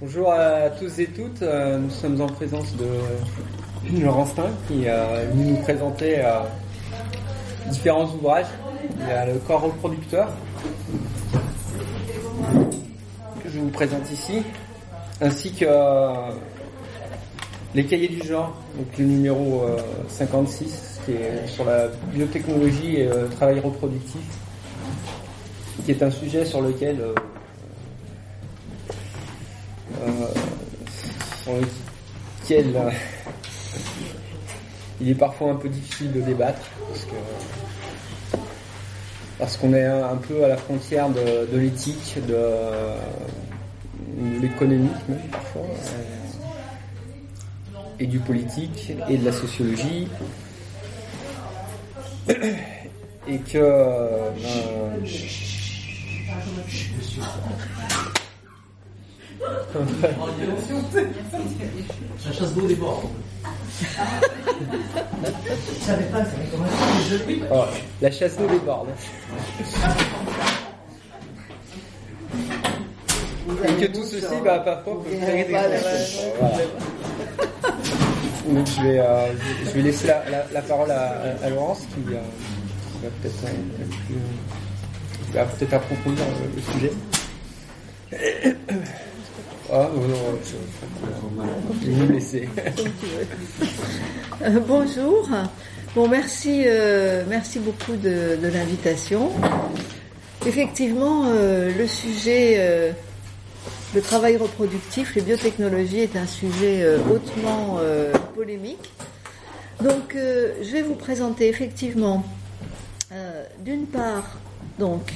Bonjour à tous et toutes. Euh, nous sommes en présence de Laurent Stein qui venu nous présenter euh, différents ouvrages. Il y a le corps reproducteur que je vous présente ici, ainsi que euh, les cahiers du genre, donc le numéro 56 qui est sur la biotechnologie et le travail reproductif, qui est un sujet sur lequel lequel euh, il est parfois un peu difficile de débattre parce que parce qu'on est un, peu à la frontière de, l'éthique, de, l'économie même parfois, euh, et du politique et de la sociologie, et que euh, la chasse d'eau déborde. Je savais pas, ça oh, La chasse d'eau déborde. Et que tout ceci, bah, parfois, peut créer des. Donc je vais, euh, je vais laisser la, la, parole à, à, Laurence qui, euh, qui va peut-être euh, peut approfondir le sujet. Ah, non. Euh, bonjour. Bon, merci, euh, merci beaucoup de, l'invitation. Effectivement, euh, le sujet, le travail reproductif, les biotechnologies est un sujet hautement polémique. Donc, je vais vous présenter effectivement, d'une part, donc,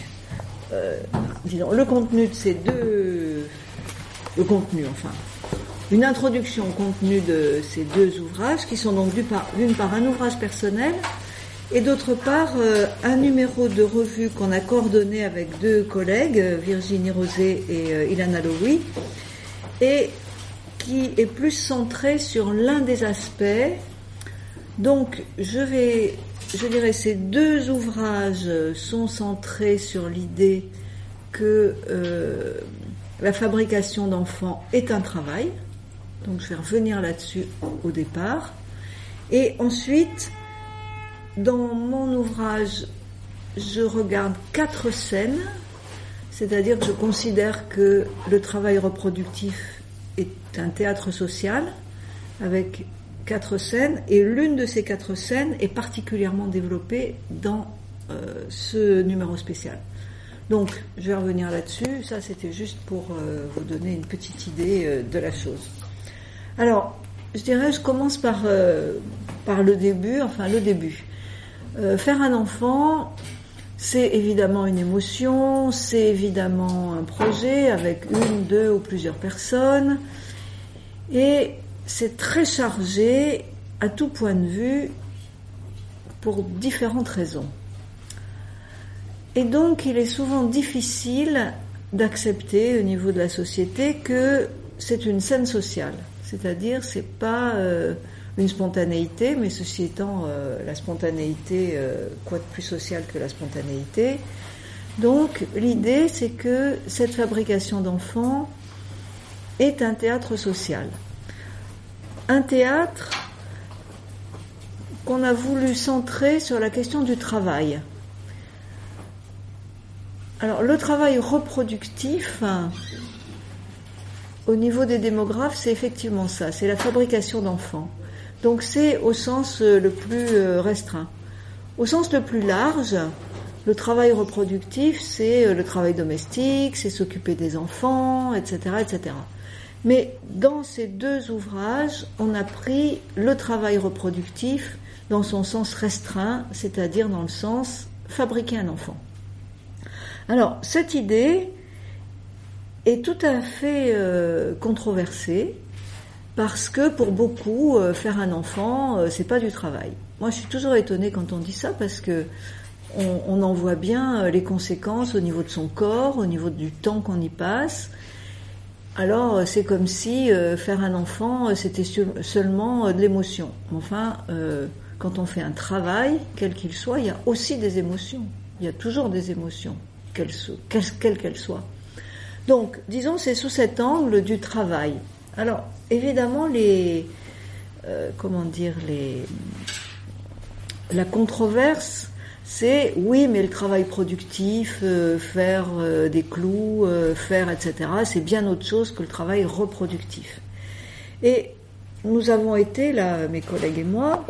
le contenu de ces deux le contenu, enfin, une introduction au contenu de ces deux ouvrages, qui sont donc d'une part, un ouvrage personnel et d'autre part euh, un numéro de revue qu'on a coordonné avec deux collègues, Virginie Rosé et euh, Ilana Lowy, et qui est plus centré sur l'un des aspects. Donc, je vais, je dirais, ces deux ouvrages sont centrés sur l'idée que euh, la fabrication d'enfants est un travail. Donc je vais revenir là-dessus au départ. Et ensuite, dans mon ouvrage, je regarde quatre scènes, c'est-à-dire que je considère que le travail reproductif est un théâtre social avec quatre scènes, et l'une de ces quatre scènes est particulièrement développée dans euh, ce numéro spécial. Donc, je vais revenir là-dessus. Ça, c'était juste pour euh, vous donner une petite idée euh, de la chose. Alors, je dirais, je commence par, euh, par le début, enfin le début. faire un enfant, c'est évidemment une émotion, c'est évidemment un projet avec une, deux ou plusieurs personnes, et c'est très chargé à tout point de vue pour différentes raisons. Et donc, il est souvent difficile d'accepter au niveau de la société que c'est une scène sociale. C'est-à-dire, c'est pas euh, une spontanéité, mais ceci étant, euh, la spontanéité, euh, quoi de plus social que la spontanéité. Donc, l'idée, c'est que cette fabrication d'enfants est un théâtre social. Un théâtre qu'on a voulu centrer sur la question du travail. Alors, le travail reproductif, au niveau des démographes, c'est effectivement ça, c'est la fabrication d'enfants. Donc, c'est au sens euh, le plus euh, restreint. Au sens le plus large, le travail reproductif, c'est euh, le travail domestique, c'est s'occuper des enfants, etc., etc. Mais dans ces deux ouvrages, on a pris le travail reproductif dans son sens restreint, c'est-à-dire dans le sens fabriquer un enfant. Alors, cette idée est tout à fait euh, controversée parce que pour beaucoup, euh, faire un enfant, euh, c'est pas du travail. Moi, je suis toujours étonnée quand on dit ça parce que on, en voit bien les conséquences au niveau de son corps, au niveau du temps qu'on y passe. Alors, c'est comme si faire un enfant, c'était seulement de l'émotion. Enfin, quand on fait un travail, quel qu'il soit, il y a aussi des émotions. Il y a toujours des émotions quelle qu'elle soit. Donc, disons, c'est sous cet angle du travail. Alors, évidemment, les, euh, comment dire, les, la controverse, c'est oui, mais le travail productif, euh, faire euh, des clous, faire, etc., c'est bien autre chose que le travail reproductif. Et nous avons été, là, mes collègues et moi,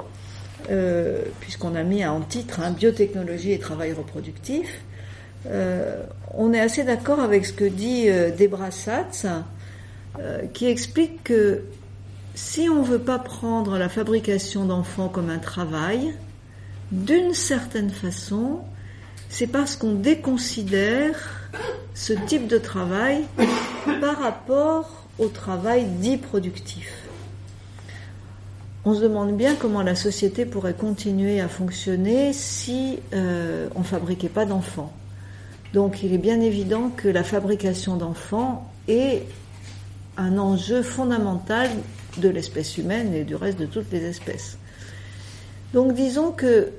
puisqu'on a mis en titre hein, biotechnologie et travail reproductif, on est assez d'accord avec ce que dit Debra Satz, qui explique que si on ne veut pas prendre la fabrication d'enfants comme un travail, d'une certaine façon, c'est parce qu'on déconsidère ce type de travail par rapport au travail dit productif. On se demande bien comment la société pourrait continuer à fonctionner si euh, on ne fabriquait pas d'enfants. Donc il est bien évident que la fabrication d'enfants est un enjeu fondamental de l'espèce humaine et du reste de toutes les espèces. Donc disons que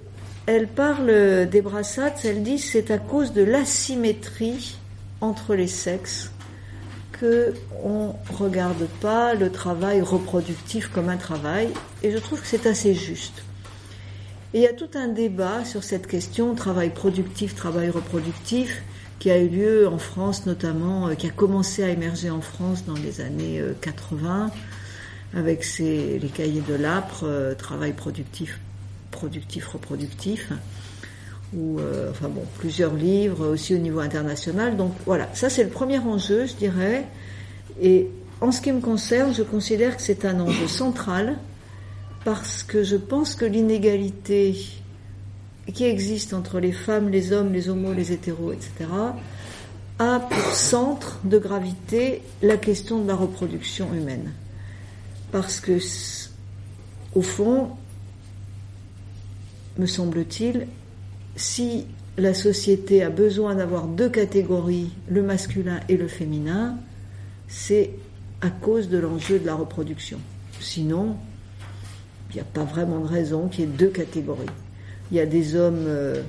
elle parle des brassades, elle dit c'est à cause de l'asymétrie entre les sexes que on regarde pas le travail reproductif comme un travail et je trouve que c'est assez juste. Et il y a tout un débat sur cette question travail productif, travail reproductif qui a eu lieu en France notamment, euh, qui a commencé à émerger en France dans les années 80 euh, avec les cahiers de l'APRE, euh, travail productif, productif, reproductif, ou enfin bon, plusieurs livres aussi au niveau international. Donc voilà, ça c'est le premier enjeu, je dirais. Et en ce qui me concerne, je considère que c'est un enjeu central parce que je pense que l'inégalité qui existe entre les femmes, les hommes, les homos, les hétéros, etc., a pour centre de gravité la question de la reproduction humaine. Parce que, au fond, me semble-t-il, si la société a besoin d'avoir deux catégories, le masculin et le féminin, c'est à cause de l'enjeu de la reproduction. Sinon, il n'y a pas vraiment de raison qu'il y ait deux catégories. Il y a des hommes euh,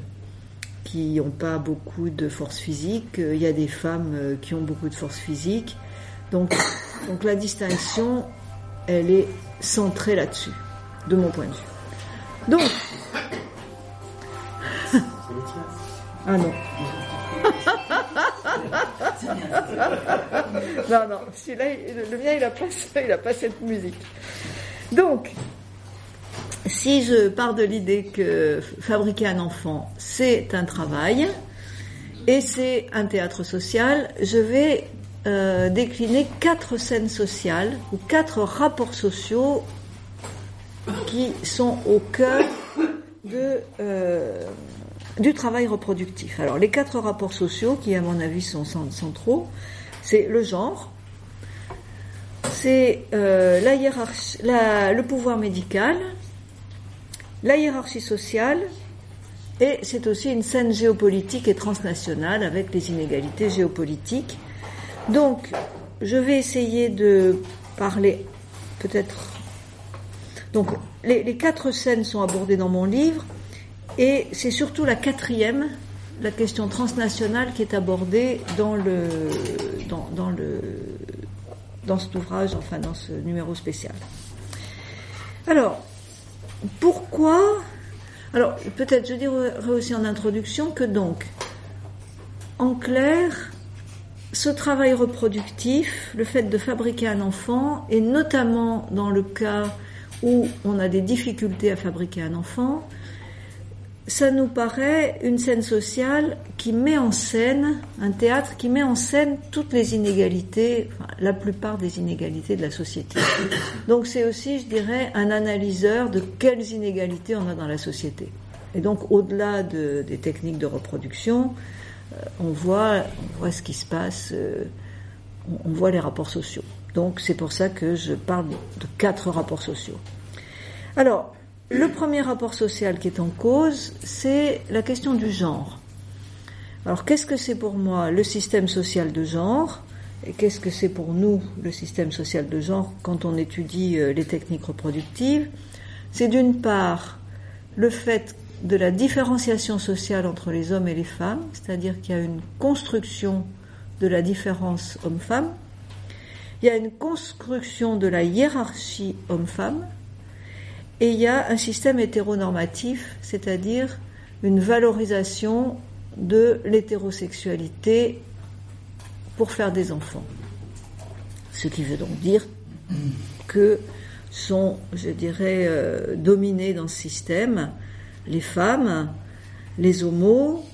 qui n'ont pas beaucoup de force physique, euh, il y a des femmes euh, qui ont beaucoup de force physique. Donc, donc la distinction, elle est centrée là-dessus, de mon point de vue. Donc. ah non. non, non, celui-là, le mien, il n'a pas, il a pas cette musique. Donc, si je pars de l'idée que fabriquer un enfant, c'est un travail et c'est un théâtre social, je vais euh, décliner quatre scènes sociales ou quatre rapports sociaux qui sont au cœur euh, du travail reproductif. Alors les quatre rapports sociaux, qui à mon avis sont centraux, c'est le genre, c'est euh, la hiérarchie, le pouvoir médical, la hiérarchie sociale, et c'est aussi une scène géopolitique et transnationale avec les inégalités géopolitiques. Donc, je vais essayer de parler peut-être. Donc, les, quatre scènes sont abordées dans mon livre, et c'est surtout la quatrième, la question transnationale, qui est abordée dans dans cet ouvrage, enfin dans ce numéro spécial. Alors, pourquoi? Alors, peut-être je dirais aussi en introduction que donc, en clair, ce travail reproductif, le fait de fabriquer un enfant, et notamment dans le cas où on a des difficultés à fabriquer un enfant, ça nous paraît une scène sociale qui met en scène, un théâtre qui met en scène toutes les inégalités, la plupart des inégalités de la société. Donc c'est aussi, je dirais, un analyseur de quelles inégalités on a dans la société. Et donc au-delà des techniques de reproduction, euh, on voit, on voit ce qui se passe, euh, on voit les rapports sociaux. Donc c'est pour ça que je parle de quatre rapports sociaux. Alors, le premier rapport social qui est en cause, c'est la question du genre. Alors qu'est-ce que c'est pour moi le système social de genre et qu'est-ce que c'est pour nous le système social de genre quand on étudie euh, les techniques reproductives? C'est d'une part le fait de la différenciation sociale entre les hommes et les femmes, c'est-à-dire qu'il y a une construction de la différence homme-femme, il y a une construction de la hiérarchie homme-femme, et il y a un système hétéronormatif, c'est-à-dire une valorisation de l'hétérosexualité pour faire des enfants. Ce qui veut donc dire que sont, je dirais, euh, dominés dans ce système les femmes, les homos,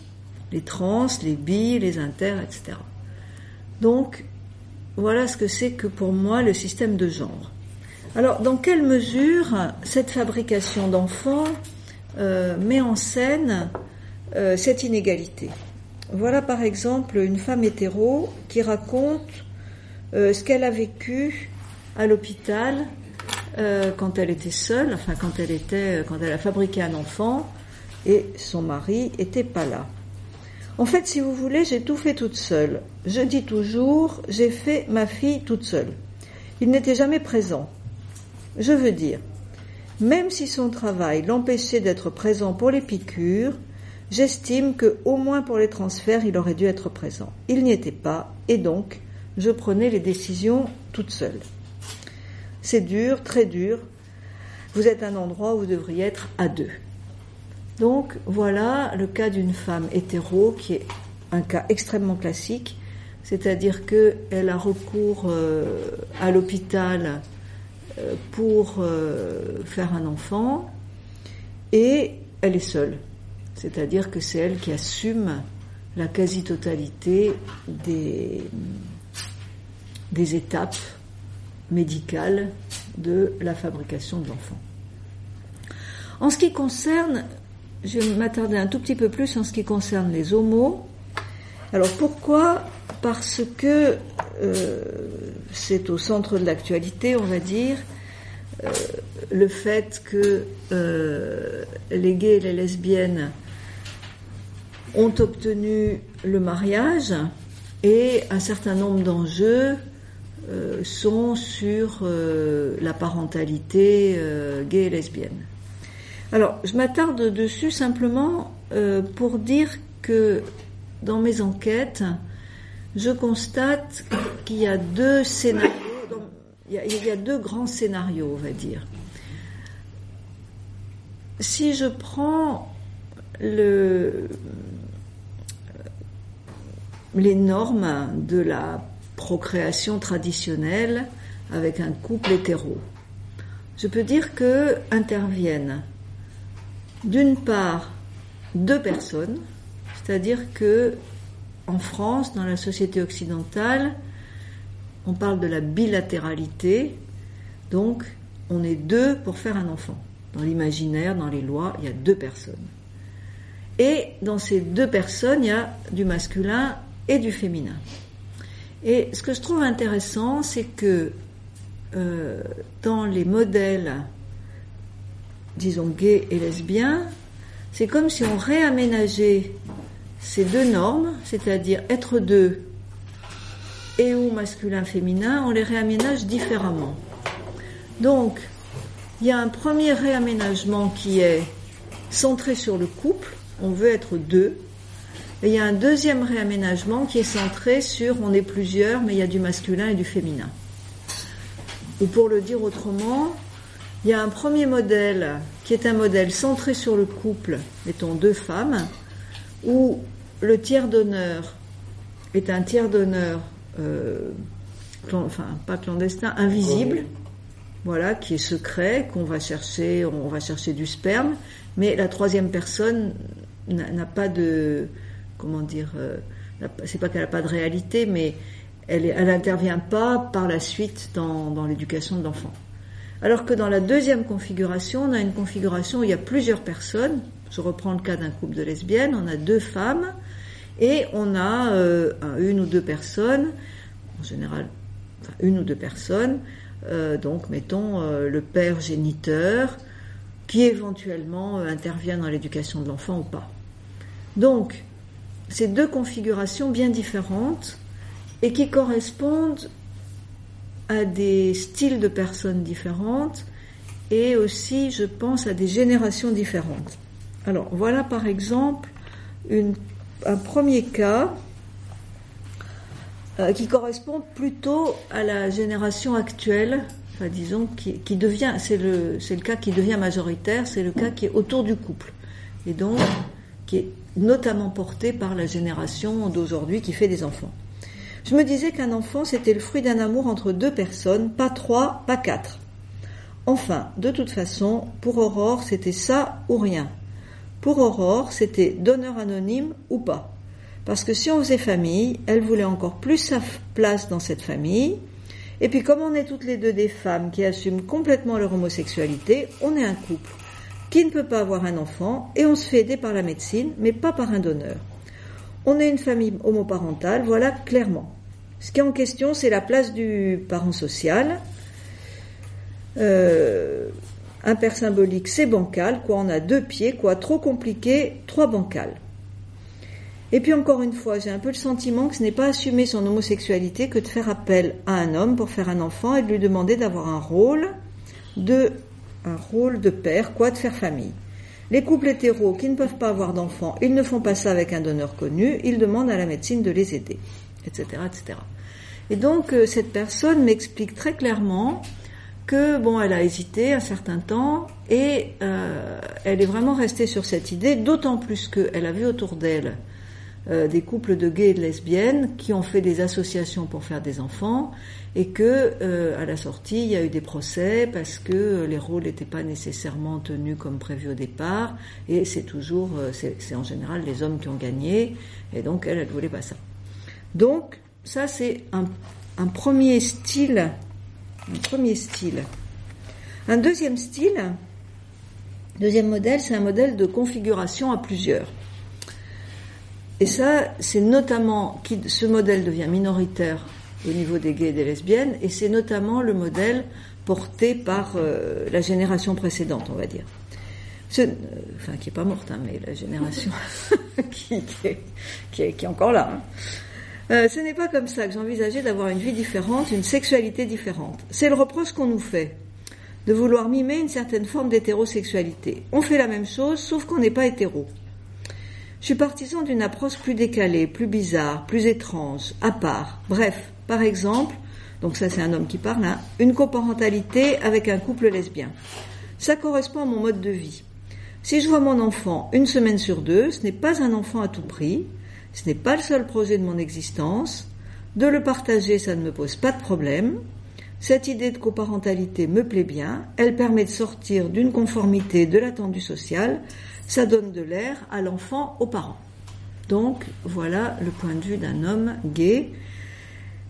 les trans, les bi, les inter, etc. Donc, voilà ce que c'est que pour moi le système de genre. Alors, dans quelle mesure cette fabrication d'enfants euh, met en scène euh, cette inégalité? Voilà par exemple une femme hétéro qui raconte ce qu'elle a vécu à l'hôpital euh, quand elle était seule, enfin quand elle était, quand elle a fabriqué un enfant et son mari était pas là. En fait, si vous voulez, j'ai tout fait toute seule. Je dis toujours, j'ai fait ma fille toute seule. Il n'était jamais présent. Je veux dire, même si son travail l'empêchait d'être présent pour les piqûres, j'estime que, au moins pour les transferts, il aurait dû être présent. Il n'y était pas, et donc, je prenais les décisions toute seule. C'est dur, très dur. Vous êtes un endroit où vous devriez être à deux. Donc voilà le cas d'une femme hétéro qui est un cas extrêmement classique, c'est-à-dire qu'elle a recours euh, à l'hôpital pour euh, faire un enfant et elle est seule. C'est-à-dire que c'est elle qui assume la quasi-totalité des, des étapes médicale de la fabrication de l'enfant. En ce qui concerne, je vais m'attarder un tout petit peu plus en ce qui concerne les homos. Alors pourquoi Parce que euh, c'est au centre de l'actualité, on va dire, euh, le fait que euh, les gays et les lesbiennes ont obtenu le mariage et un certain nombre d'enjeux sont sur la parentalité gay et lesbienne. Alors, je m'attarde dessus simplement pour dire que dans mes enquêtes, je constate qu'il y a deux scénarios, il y a deux grands scénarios, on va dire. Si je prends le, les normes de la procréation traditionnelle avec un couple hétéro. Je peux dire que interviennent d'une part deux personnes, c'est-à-dire que en France, dans la société occidentale, on parle de la bilatéralité, donc on est deux pour faire un enfant. Dans l'imaginaire, dans les lois, il y a deux personnes. Et dans ces deux personnes, il y a du masculin et du féminin. Et ce que je trouve intéressant, c'est que euh, dans les modèles, disons gays et lesbiens, c'est comme si on réaménageait ces deux normes, c'est-à-dire être deux et ou masculin-féminin, on les réaménage différemment. Donc, il y a un premier réaménagement qui est centré sur le couple, on veut être deux, et il y a un deuxième réaménagement qui est centré sur on est plusieurs, mais il y a du masculin et du féminin. Ou pour le dire autrement, il y a un premier modèle qui est un modèle centré sur le couple, mettons deux femmes, où le tiers d'honneur est un tiers d'honneur, euh, enfin pas clandestin, invisible, voilà, qui est secret, qu'on va chercher, on va chercher du sperme, mais la troisième personne n'a pas de, comment dire, euh, c'est pas qu'elle n'a pas de réalité, mais elle n'intervient pas par la suite dans, l'éducation de l'enfant. Alors que dans la deuxième configuration, on a une configuration où il y a plusieurs personnes. Je reprends le cas d'un couple de lesbiennes, on a deux femmes et on a euh, une ou deux personnes, en général, enfin, une ou deux personnes, euh, donc mettons le père géniteur, qui éventuellement intervient dans l'éducation de l'enfant ou pas. Donc, ces deux configurations bien différentes et qui correspondent à des styles de personnes différentes et aussi, je pense, à des générations différentes. Alors, voilà par exemple un premier cas euh, qui correspond plutôt à la génération actuelle, disons, qui, devient, c'est le cas qui devient majoritaire, c'est le cas qui est autour du couple, et donc qui est notamment porté par la génération d'aujourd'hui qui fait des enfants. Je me disais qu'un enfant, c'était le fruit d'un amour entre deux personnes, pas trois, pas quatre. Enfin, de toute façon, pour Aurore, c'était ça ou rien. Pour Aurore, c'était donneur anonyme ou pas. Parce que si on faisait famille, elle voulait encore plus sa place dans cette famille. Et puis comme on est toutes les deux des femmes qui assument complètement leur homosexualité, on est un couple qui ne peut pas avoir un enfant et on se fait aider par la médecine, mais pas par un donneur. On est une famille homoparentale, voilà clairement. Ce qui est en question, c'est la place du parent social. Euh, un père symbolique, c'est bancal, quoi, on a deux pieds, quoi, trop compliqué, trois bancales. Et puis encore une fois, j'ai un peu le sentiment que ce n'est pas assumer son homosexualité que de faire appel à un homme pour faire un enfant et de lui demander d'avoir un rôle de rôle de père, quoi, de faire famille. Les couples hétéros qui ne peuvent pas avoir d'enfants, ils ne font pas ça avec un donneur connu, ils demandent à la médecine de les aider, etc., etc. Et donc euh, cette personne m'explique très clairement que bon, elle a hésité un certain temps et euh, elle est vraiment restée sur cette idée, d'autant plus qu'elle a vu autour d'elle euh, des couples de gays et de lesbiennes qui ont fait des associations pour faire des enfants et que euh, à la sortie il y a eu des procès parce que les rôles n'étaient pas nécessairement tenus comme prévu au départ et c'est toujours c'est en général les hommes qui ont gagné et donc elle elle voulait pas ça. Donc ça c'est un premier style un premier style un deuxième style deuxième modèle c'est un modèle de configuration à plusieurs et ça, c'est notamment, ce modèle devient minoritaire au niveau des gays et des lesbiennes, et c'est notamment le modèle porté par euh, la génération précédente, on va dire. Enfin, qui est pas morte, hein, mais la génération qui, qui, est, qui, est, qui, est, encore là. Hein. Euh, ce n'est pas comme ça que j'envisageais d'avoir une vie différente, une sexualité différente. C'est le reproche qu'on nous fait, de vouloir mimer une certaine forme d'hétérosexualité. On fait la même chose, sauf qu'on n'est pas hétéro. Je suis partisan d'une approche plus décalée, plus bizarre, plus étrange, à part. Bref, par exemple, donc ça c'est un homme qui parle, hein, une coparentalité avec un couple lesbien. Ça correspond à mon mode de vie. Si je vois mon enfant une semaine sur deux, ce n'est pas un enfant à tout prix, ce n'est pas le seul projet de mon existence, de le partager ça ne me pose pas de problème, cette idée de coparentalité me plaît bien, elle permet de sortir d'une conformité de l'attendu social ça donne de l'air à l'enfant, aux parents. Donc voilà le point de vue d'un homme gay.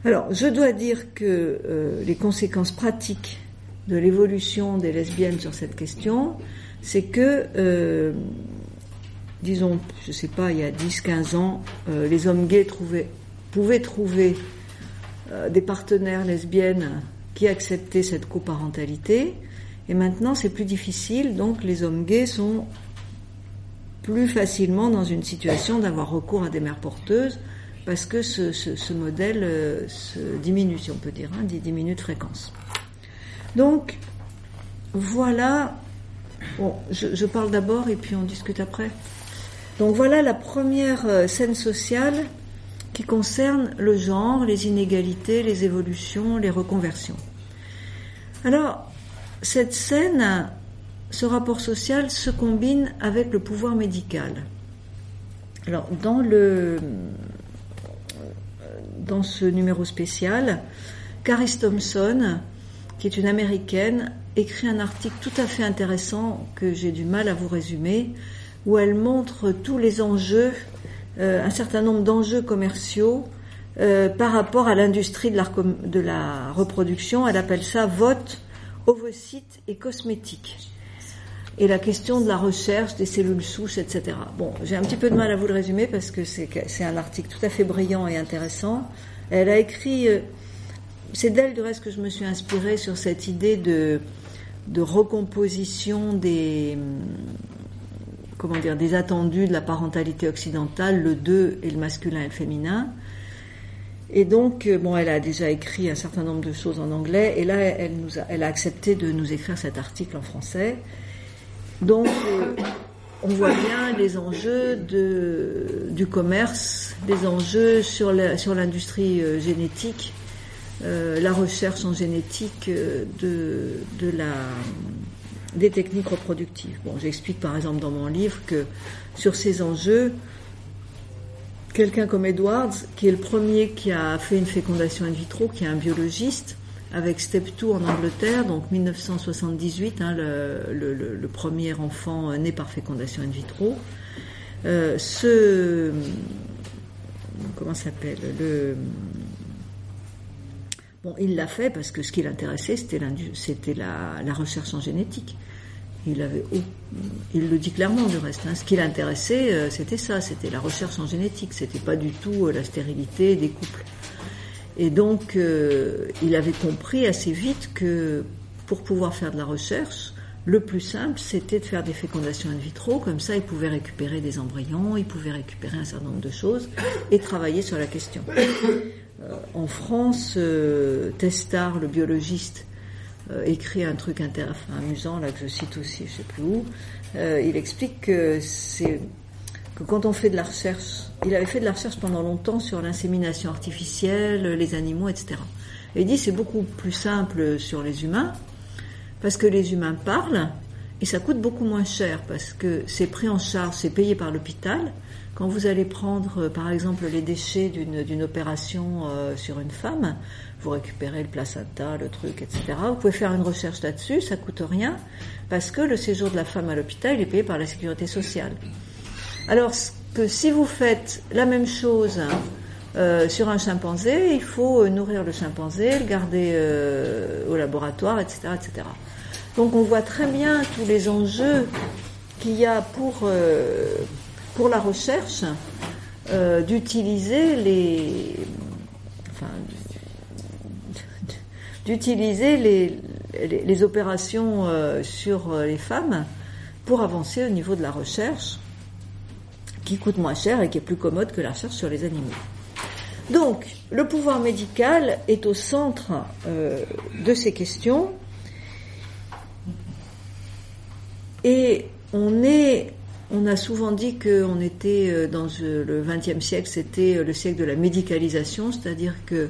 Alors je dois dire que euh, les conséquences pratiques de l'évolution des lesbiennes sur cette question, c'est que, euh, disons, je sais pas, il y a 10-15 ans, euh, les hommes gays pouvaient trouver euh, des partenaires lesbiennes qui acceptaient cette coparentalité. Et maintenant, c'est plus difficile, donc les hommes gays sont plus facilement dans une situation d'avoir recours à des mères porteuses parce que ce, modèle euh, se diminue, si on peut dire, hein, diminue de fréquence. Donc, voilà, bon, je parle d'abord et puis on discute après. Donc voilà la première euh, scène sociale qui concerne le genre, les inégalités, les évolutions, les reconversions. Alors, cette scène, ce rapport social se combine avec le pouvoir médical. Alors, dans, dans ce numéro spécial, Caris Thompson, qui est une américaine, écrit un article tout à fait intéressant que j'ai du mal à vous résumer, où elle montre tous les enjeux, euh, un certain nombre d'enjeux commerciaux euh, par rapport à l'industrie de la, reproduction. Elle appelle ça vote, ovocytes et cosmétiques et la question de la recherche des cellules souches, etc. Bon, j'ai un petit peu de mal à vous le résumer parce que c'est un article tout à fait brillant et intéressant. Elle a écrit, euh, c'est d'elle du reste que je me suis inspirée sur cette idée de recomposition des, comment dire, des attendus de la parentalité occidentale, le 2 et le masculin et le féminin. Et donc, euh, bon, elle a déjà écrit un certain nombre de choses en anglais, et là, elle, nous a, elle a accepté de nous écrire cet article en français. Donc, euh, on voit bien les enjeux du commerce, les enjeux sur l'industrie euh, génétique, la recherche en génétique de la, des techniques reproductives. Bon, j'explique par exemple dans mon livre que sur ces enjeux, quelqu'un comme Edwards, qui est le premier qui a fait une fécondation in vitro, qui est un biologiste, avec Step 2 en Angleterre, donc 1978, hein, le, premier enfant né par fécondation in vitro. Euh, ce comment s'appelle le bon, il l'a fait parce que ce qui l'intéressait, c'était la, recherche en génétique. Il avait, il le dit clairement du reste. Hein. Ce qui l'intéressait, euh, c'était ça, c'était la recherche en génétique. C'était pas du tout euh, la stérilité des couples. Et donc, euh, il avait compris assez vite que pour pouvoir faire de la recherche, le plus simple, c'était de faire des fécondations in vitro. Comme ça, il pouvait récupérer des embryons, il pouvait récupérer un certain nombre de choses et travailler sur la question. Euh, en France, euh, Testard, le biologiste, écrit un truc amusant, là que je cite aussi, je sais plus où. il explique que c'est quand on fait de la recherche, il avait fait de la recherche pendant longtemps sur l'insémination artificielle, les animaux, etc. Et il dit c'est beaucoup plus simple sur les humains, parce que les humains parlent, et ça coûte beaucoup moins cher, parce que c'est pris en charge, c'est payé par l'hôpital. Quand vous allez prendre, par exemple, les déchets d'une opération euh, sur une femme, vous récupérez le placenta, le truc, etc. Vous pouvez faire une recherche là-dessus, ça coûte rien, parce que le séjour de la femme à l'hôpital est payé par la sécurité sociale. Alors que si vous faites la même chose euh, sur un chimpanzé, il faut euh, nourrir le chimpanzé, le garder euh, au laboratoire, etc., etc. Donc on voit très bien tous les enjeux qu'il y a pour, pour la recherche d'utiliser les enfin, d'utiliser les, les, opérations sur les femmes pour avancer au niveau de la recherche qui coûte moins cher et qui est plus commode que la recherche sur les animaux. Donc, le pouvoir médical est au centre euh, de ces questions et on est, on a souvent dit qu'on était euh, dans le XXe siècle, c'était le siècle de la médicalisation, c'est-à-dire que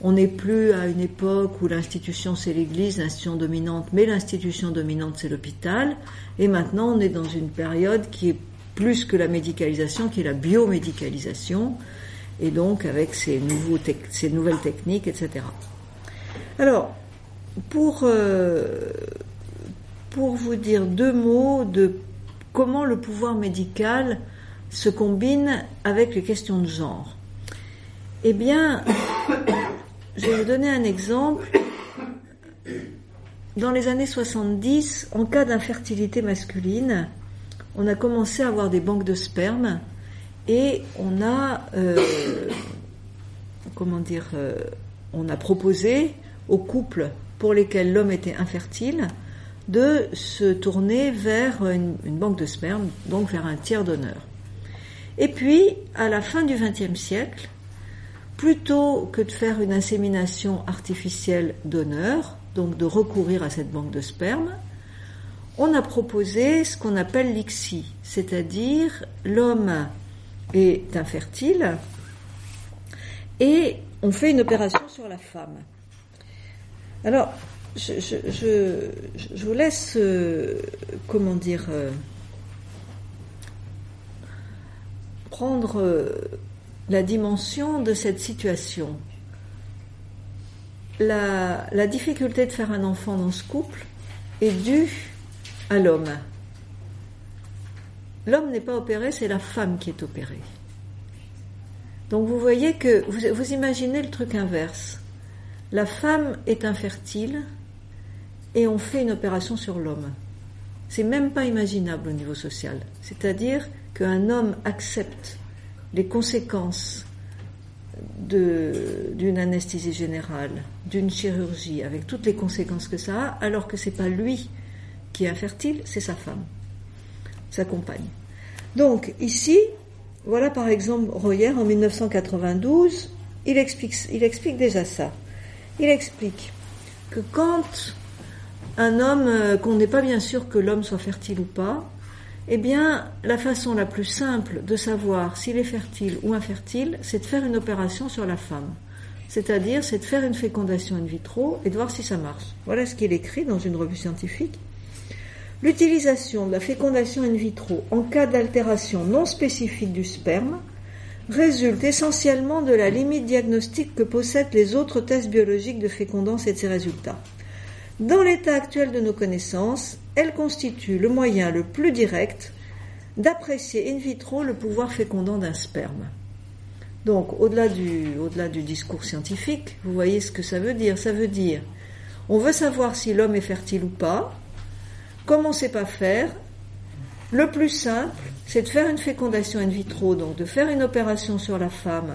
on n'est plus à une époque où l'institution c'est l'Église, l'institution dominante, mais l'institution dominante c'est l'hôpital. Et maintenant, on est dans une période qui est plus que la médicalisation, qui est la biomédicalisation, et donc avec ces, nouvelles techniques, etc. Alors, euh, pour vous dire deux mots de comment le pouvoir médical se combine avec les questions de genre. Eh bien, je vais vous donner un exemple. Dans les années 70, en cas d'infertilité masculine, on a commencé à avoir des banques de sperme et on a, euh, comment dire, euh, on a proposé aux couples pour lesquels l'homme était infertile de se tourner vers une, banque de sperme, donc vers un tiers donneur. Et puis, à la fin du XXe siècle, plutôt que de faire une insémination artificielle donneur, donc de recourir à cette banque de sperme, on a proposé ce qu'on appelle l'ICSI, c'est-à-dire l'homme est infertile et on fait une opération sur la femme. Alors, je, vous laisse, euh, comment dire, euh, prendre euh, la dimension de cette situation. La, la difficulté de faire un enfant dans ce couple est due à l'homme. L'homme n'est pas opéré, c'est la femme qui est opérée. Donc vous voyez que vous, imaginez le truc inverse. La femme est infertile et on fait une opération sur l'homme. C'est même pas imaginable au niveau social. C'est-à-dire qu'un homme accepte les conséquences d'une anesthésie générale, d'une chirurgie, avec toutes les conséquences que ça a, alors que c'est pas lui qui est infertile, c'est sa femme, sa compagne. Donc ici, voilà par exemple Royer en 1992, il explique, il explique déjà ça. Il explique que quand un homme, euh, qu'on n'est pas bien sûr que l'homme soit fertile ou pas, Eh bien, la façon la plus simple de savoir s'il est fertile ou infertile, c'est de faire une opération sur la femme. C'est-à-dire, c'est de faire une fécondation in vitro et de voir si ça marche. Voilà ce qu'il écrit dans une revue scientifique. L'utilisation de la fécondation in vitro en cas d'altération non spécifique du sperme résulte essentiellement de la limite diagnostique que possèdent les autres tests biologiques de fécondance et de ses résultats. Dans l'état actuel de nos connaissances, elle constitue le moyen le plus direct d'apprécier in vitro le pouvoir fécondant d'un sperme. Donc, au-delà du, au-delà du discours scientifique, vous voyez ce que ça veut dire. Ça veut dire, on veut savoir si l'homme est fertile ou pas. Comment sait pas faire? Le plus simple, c'est de faire une fécondation in vitro, donc de faire une opération sur la femme.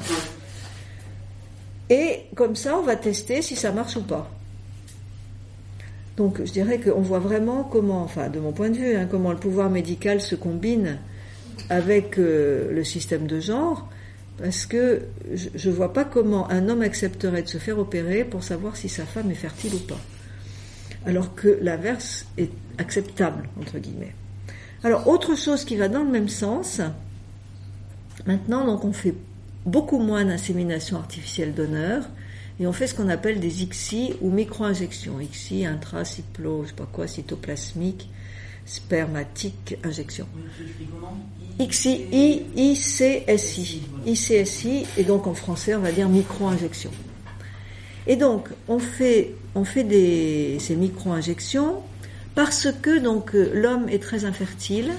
Et comme ça, on va tester si ça marche ou pas. Donc je dirais qu'on voit vraiment comment, enfin de mon point de vue, hein, comment le pouvoir médical se combine avec euh, le système de genre, parce que je ne vois pas comment un homme accepterait de se faire opérer pour savoir si sa femme est fertile ou pas. Alors que l'inverse est acceptable, entre guillemets. Alors, autre chose qui va dans le même sens, maintenant, on fait beaucoup moins d'insémination artificielle d'honneur, et on fait ce qu'on appelle des ICSI ou micro-injections. ICSI, intracyclo, je sais pas quoi, cytoplasmique, spermatique, injection. ICSI, I, ICSI, ICSI, et donc en français on va dire micro-injection. Et donc on fait, on fait des, ces micro-injections parce que donc l'homme est très infertile,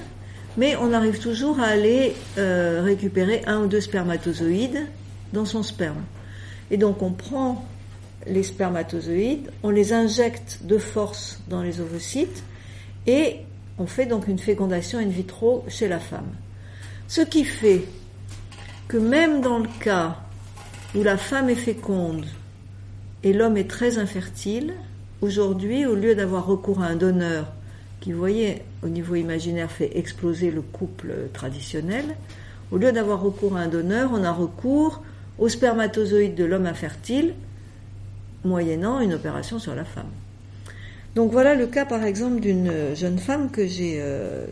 mais on arrive toujours à aller euh, récupérer un ou deux spermatozoïdes dans son sperme. Et donc on prend les spermatozoïdes, on les injecte de force dans les ovocytes et on fait donc une fécondation in vitro chez la femme. Ce qui fait que même dans le cas où la femme est féconde et l'homme est très infertile, aujourd'hui, au lieu d'avoir recours à un donneur qui, vous voyez, au niveau imaginaire fait exploser le couple traditionnel, au lieu d'avoir recours à un donneur, on a recours aux spermatozoïdes de l'homme infertile, moyennant une opération sur la femme. Donc voilà le cas par exemple d'une jeune femme que j'ai euh,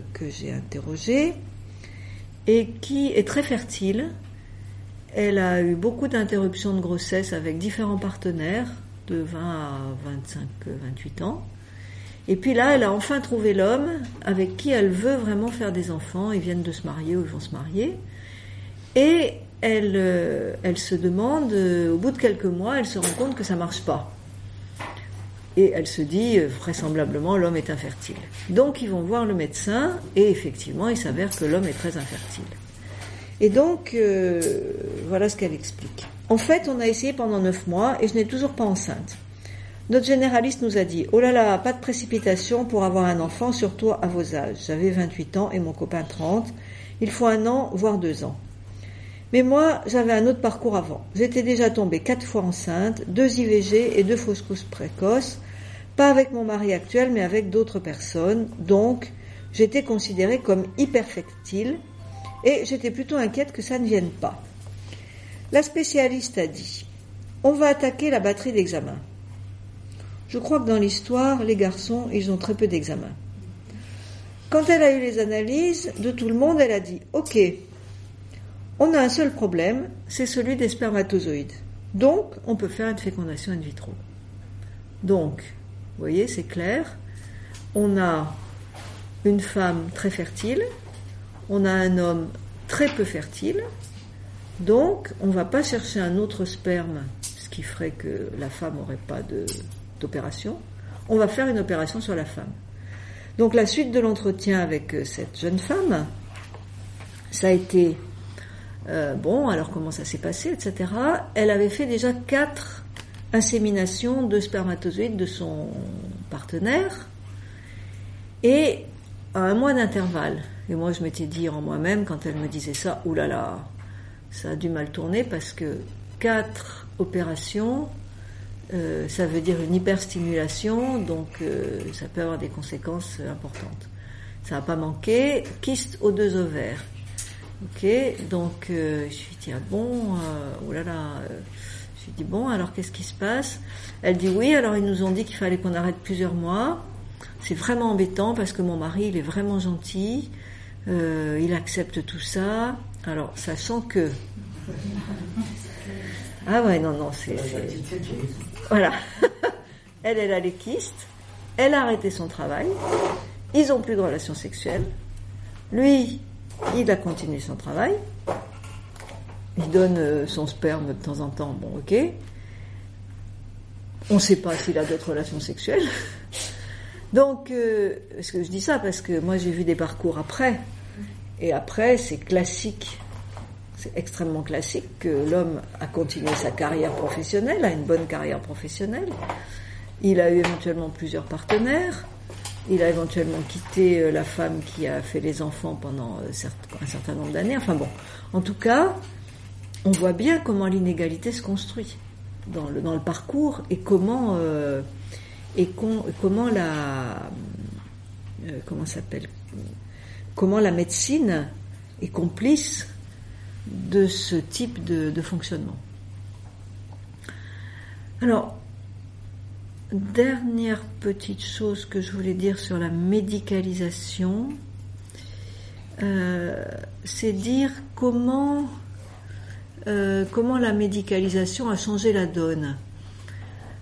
interrogée et qui est très fertile. Elle a eu beaucoup d'interruptions de grossesse avec différents partenaires de 20 à 25 28 ans. Et puis là, elle a enfin trouvé l'homme avec qui elle veut vraiment faire des enfants. Ils viennent de se marier ou ils vont se marier. Et elle, euh, elle se demande, euh, au bout de quelques mois, elle se rend compte que ça marche pas. Et elle se dit, euh, vraisemblablement, l'homme est infertile. Donc ils vont voir le médecin, et effectivement, il s'avère que l'homme est très infertile. Et donc, voilà ce qu'elle explique. En fait, on a essayé pendant neuf mois, et je n'ai toujours pas enceinte. Notre généraliste nous a dit, oh là là, pas de précipitation pour avoir un enfant, surtout à vos âges. J'avais 28 ans et mon copain 30. Il faut un an, voire deux ans. Mais moi, j'avais un autre parcours avant. J'étais déjà tombée quatre fois enceinte, deux IVG et deux fausses couches précoces, pas avec mon mari actuel, mais avec d'autres personnes. Donc, j'étais considérée comme hyperfectile et j'étais plutôt inquiète que ça ne vienne pas. La spécialiste a dit, on va attaquer la batterie d'examen. Je crois que dans l'histoire, les garçons, ils ont très peu d'examens. Quand elle a eu les analyses de tout le monde, elle a dit, OK, on a un seul problème, c'est celui des spermatozoïdes. Donc, on peut faire une fécondation in vitro. Donc, vous voyez, c'est clair. On a une femme très fertile, on a un homme très peu fertile, donc on ne va pas chercher un autre sperme, ce qui ferait que la femme n'aurait pas d'opération. On va faire une opération sur la femme. Donc la suite de l'entretien avec euh, cette jeune femme, ça a été euh, bon, alors comment ça s'est passé, etc. Elle avait fait déjà quatre inséminations de spermatozoïdes de son partenaire et à un mois d'intervalle. Et moi, je m'étais dit en moi-même, quand elle me disait ça, oulala, ça a dû mal tourner parce que quatre opérations, euh, ça veut dire une hyperstimulation, donc euh, ça peut avoir des conséquences importantes. Ça n'a pas manqué. Kyste aux deux ovaires. Ok, donc euh, je lui dis ah bon, euh, oh là là, euh, je lui dis bon alors qu'est-ce qui se passe? Elle dit oui, alors ils nous ont dit qu'il fallait qu'on arrête plusieurs mois. C'est vraiment embêtant parce que mon mari il est vraiment gentil. Euh, il accepte tout ça. Alors, sachant que. Ah ouais, non, non, c'est. c'est- Voilà. elle, elle a les kystes. Elle a arrêté son travail. Ils ont plus de relations sexuelles. Lui, il a continué son travail. Il donne euh, son sperme de temps en temps. Bon, ok. On ne sait pas s'il a d'autres relations sexuelles. Donc, euh, est-ce que je dis ça? Parce que moi j'ai vu des parcours après, et après c'est classique, c'est extrêmement classique que l'homme a continué sa carrière professionnelle, a une bonne carrière professionnelle. Il a eu éventuellement plusieurs partenaires. Il a éventuellement quitté euh, la femme qui a fait les enfants pendant euh, un certain nombre d'années. Enfin bon, en tout cas, on voit bien comment l'inégalité se construit dans le, parcours et comment euh, la comment la médecine est complice de ce type de, de fonctionnement. Alors, dernière petite chose que je voulais dire sur la médicalisation, euh, c'est dire comment euh, comment la médicalisation a changé la donne.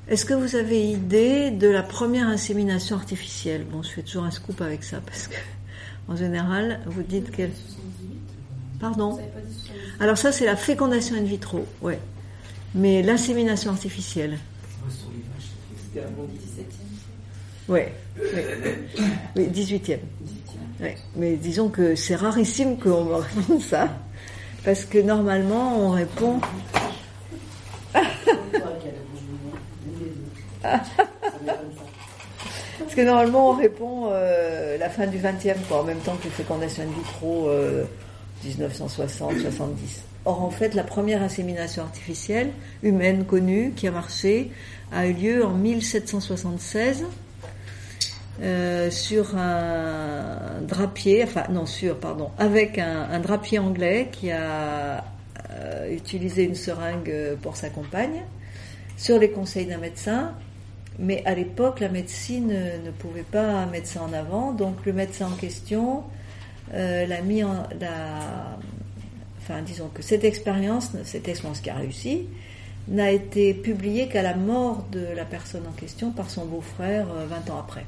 Est-ce que vous avez idée de la première insémination artificielle? Bon, je fais toujours un scoop avec ça parce que, en général, vous dites qu'elle. Pardon? Alors ça, c'est la fécondation in vitro, ouais. Mais l'insémination artificielle, C'était un bon 17e. ouais, ouais. oui, 18e. Ouais. Mais disons que c'est rarissime qu'on me réponde ça, parce que normalement, on répond. Parce que normalement, on répond euh, la fin du 20e, quoi, en même temps que les fécondations in vitro euh, 1960, 70. Or, en fait, la première insémination artificielle humaine connue qui a marché a eu lieu en 1776 euh, sur un drapier, enfin non sur, pardon, avec un, drapier anglais qui a euh, utilisé une seringue pour sa compagne, sur les conseils d'un médecin. Mais à l'époque, la médecine ne pouvait pas mettre ça en avant, donc le médecin en question euh, l'a mis en, enfin disons que cette expérience, cette expérience qui a réussi, n'a été publiée qu'à la mort de la personne en question par son beau-frère euh, 20 ans après.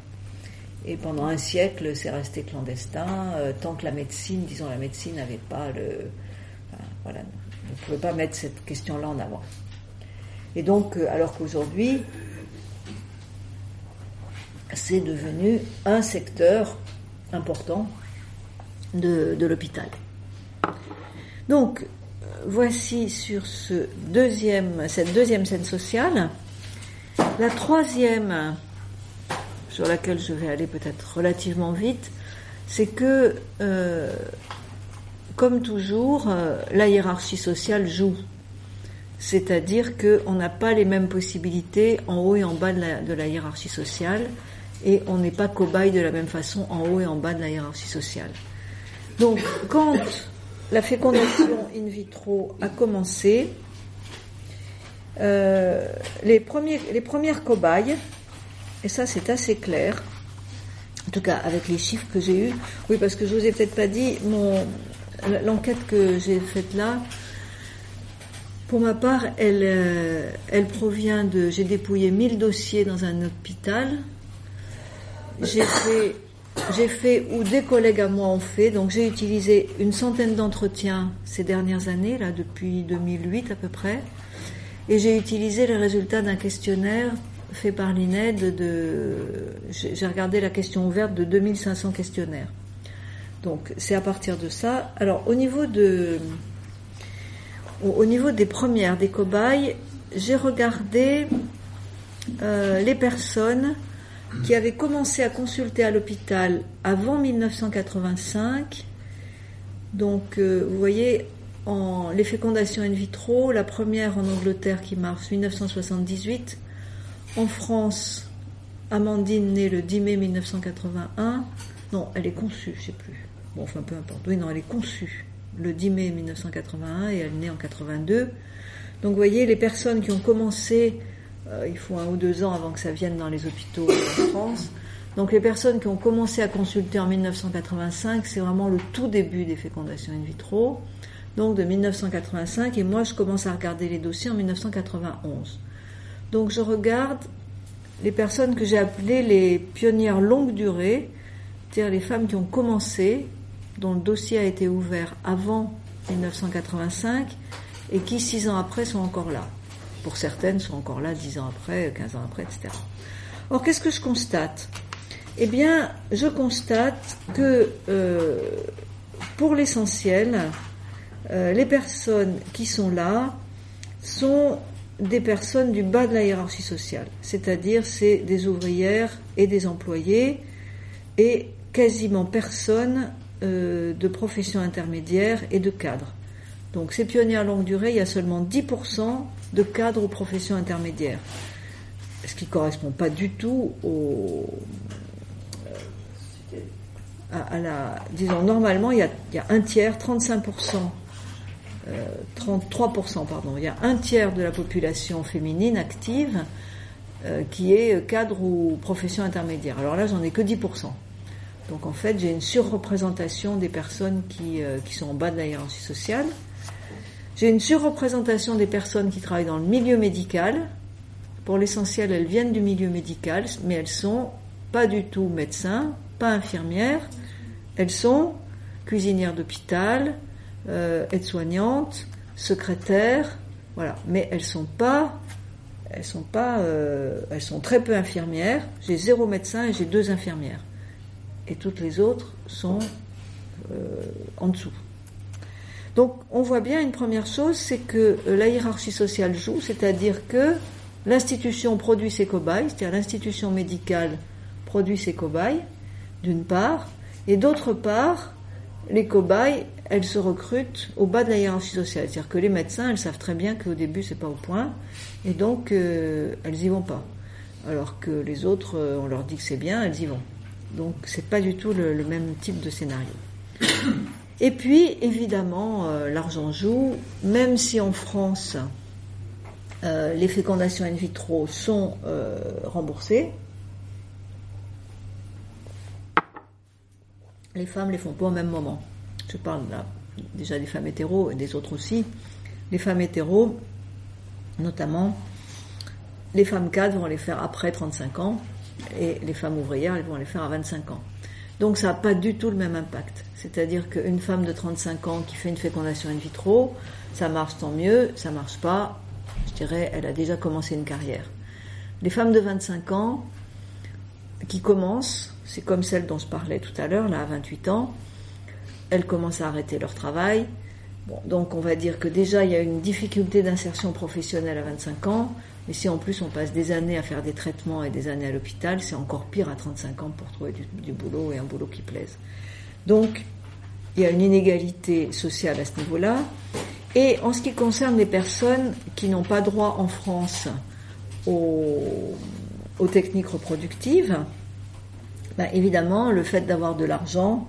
Et pendant un siècle, c'est resté clandestin, euh, tant que la médecine, disons la médecine n'avait pas le... enfin, voilà, ne pouvait pas mettre cette question-là en avant. Et donc, euh, alors qu'aujourd'hui, c'est devenu un secteur important de, l'hôpital. Donc, euh, voici sur cette deuxième scène sociale. La troisième, sur laquelle je vais aller peut-être relativement vite, c'est que, euh, comme toujours, euh, la hiérarchie sociale joue. C'est-à-dire qu'on n'a pas les mêmes possibilités en haut et en bas de la, de la hiérarchie sociale, et on n'est pas cobaye de la même façon en haut et en bas de la hiérarchie sociale. Donc, quand la fécondation in vitro a commencé, euh, les, premiers, les premières cobayes, et ça c'est assez clair, en tout cas avec les chiffres que j'ai eus, oui parce que je vous ai peut-être pas dit, l'enquête que j'ai faite là, pour ma part, elle, euh, elle provient de, j'ai dépouillé 1000 dossiers dans un hôpital, j'ai fait, j'ai fait, ou des collègues à moi ont fait, donc j'ai utilisé une centaine d'entretiens ces dernières années, là, depuis 2008 à peu près, et j'ai utilisé les résultats d'un questionnaire fait par l'INED de, j'ai regardé la question ouverte de 2500 questionnaires. Donc, c'est à partir de ça. Alors, au niveau de, au niveau des premières, des cobayes, j'ai regardé euh, les personnes qui avaient commencé à consulter à l'hôpital avant 1985. Donc, euh, vous voyez, en, les fécondations in vitro, la première en Angleterre qui marche 1978, en France, Amandine née le 10 mai 1981. Non, elle est conçue, je sais plus. Bon, enfin, peu importe. Oui, non, elle est conçue le 10 mai 1981 et elle naît en 82. Donc, vous voyez, les personnes qui ont commencé, il faut un ou deux ans avant que ça vienne dans les hôpitaux en France, Donc les personnes qui ont commencé à consulter en 1985, c'est vraiment le tout début des fécondations in vitro, donc de 1985, et moi je commence à regarder les dossiers en 1991. Donc je regarde les personnes que j'ai appelées les pionnières longue durée, c'est-à-dire les femmes qui ont commencé, dont le dossier a été ouvert avant 1985 et qui six ans après sont encore là. Pour certaines sont encore là dix ans après, quinze ans après, etc. Or, qu'est-ce que je constate? Eh bien, je constate que euh, pour l'essentiel, euh, les personnes qui sont là sont des personnes du bas de la hiérarchie sociale, c'est-à-dire c'est des ouvrières et des employés et quasiment personne euh, de profession intermédiaire et de cadres. Donc ces pionniers à longue durée, il y a seulement 10% de cadres aux professions intermédiaires, ce qui ne correspond pas du tout au, euh, à, la... Disons, normalement, il y a, il y a un tiers, 35%, 33%, euh, pardon, il y a un tiers de la population féminine active euh, qui est cadre ou profession intermédiaire. Alors là, j'en ai que 10%. Donc en fait, j'ai une surreprésentation des personnes qui, qui sont en bas de la hiérarchie sociale. J'ai une surreprésentation des personnes qui travaillent dans le milieu médical. Pour l'essentiel, elles viennent du milieu médical, mais elles sont pas du tout médecins, pas infirmières. Elles sont cuisinières d'hôpital, euh, aides-soignantes, secrétaires, voilà. Mais elles sont pas, elles sont pas, euh, elles sont très peu infirmières. J'ai zéro médecin et j'ai deux infirmières. Et toutes les autres sont euh, en dessous. Donc on voit bien une première chose, c'est que euh, la hiérarchie sociale joue, c'est-à-dire que l'institution produit ses cobayes, c'est-à-dire l'institution médicale produit ses cobayes, d'une part, et d'autre part, les cobayes, elles se recrutent au bas de la hiérarchie sociale. C'est-à-dire que les médecins, elles savent très bien qu'au début, c'est pas au point, et donc euh, elles y vont pas. Alors que les autres, euh, on leur dit que c'est bien, elles y vont. Donc c'est pas du tout le même type de scénario. Et puis, évidemment, euh, l'argent joue, même si en France, euh, les fécondations in vitro sont euh, remboursées, les femmes les font pas au même moment. Je parle là, déjà des femmes hétéros et des autres aussi. Les femmes hétéros, notamment, les femmes cadres vont les faire après 35 ans et les femmes ouvrières, elles vont les faire à 25 ans. Donc ça n'a pas du tout le même impact. C'est-à-dire qu'une femme de 35 ans qui fait une fécondation in vitro, ça marche tant mieux, ça marche pas, je dirais, elle a déjà commencé une carrière. Les femmes de 25 ans qui commencent, c'est comme celle dont je parlais tout à l'heure, là à 28 ans, elles commencent à arrêter leur travail. Donc on va dire que déjà il y a une difficulté d'insertion professionnelle à 25 ans, et si en plus on passe des années à faire des traitements et des années à l'hôpital, c'est encore pire à 35 ans pour trouver du, boulot et un boulot qui plaise. Donc, il y a une inégalité sociale à ce niveau-là. Et en ce qui concerne les personnes qui n'ont pas droit en France aux, techniques reproductives, ben évidemment, le fait d'avoir de l'argent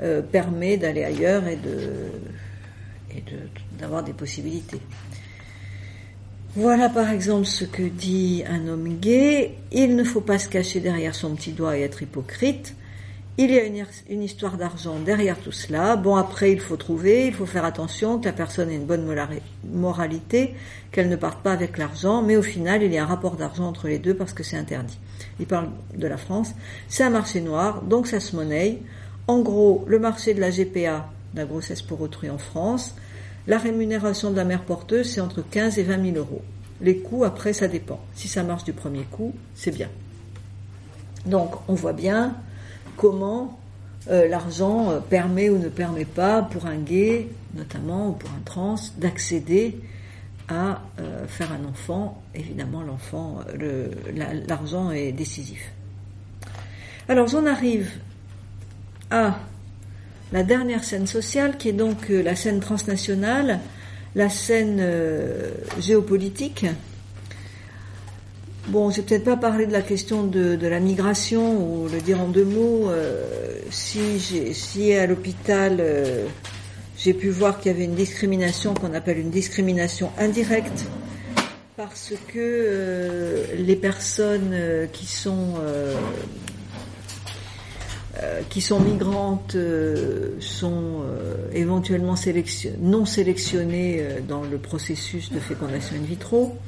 euh, permet d'aller ailleurs et d'avoir des possibilités. Voilà par exemple ce que dit un homme gay. Il ne faut pas se cacher derrière son petit doigt et être hypocrite. Il y a une, histoire d'argent derrière tout cela. Bon, après, il faut trouver, il faut faire attention que la personne ait une bonne moralité, qu'elle ne parte pas avec l'argent, mais au final, il y a un rapport d'argent entre les deux parce que c'est interdit. Il parle de la France. C'est un marché noir, donc ça se monnaie. En gros, le marché de la GPA, la grossesse pour autrui en France, la rémunération de la mère porteuse, c'est entre 15 et 20 000 euros. Les coûts, après, ça dépend. Si ça marche du premier coup, c'est bien. Donc, on voit bien comment euh, l'argent euh, permet ou ne permet pas pour un gay, notamment, ou pour un trans, d'accéder à euh, faire un enfant. Évidemment, l'enfant, l'argent est décisif. Alors, j'en arrive à la dernière scène sociale, qui est donc euh, la scène transnationale, la scène euh, géopolitique. Bon, je vais peut-être pas parler de la question de, la migration ou le dire en deux mots. Euh, si, si à l'hôpital j'ai pu voir qu'il y avait une discrimination qu'on appelle une discrimination indirecte, parce que les personnes qui sont qui sont migrantes sont éventuellement non sélectionnées dans le processus de fécondation in vitro.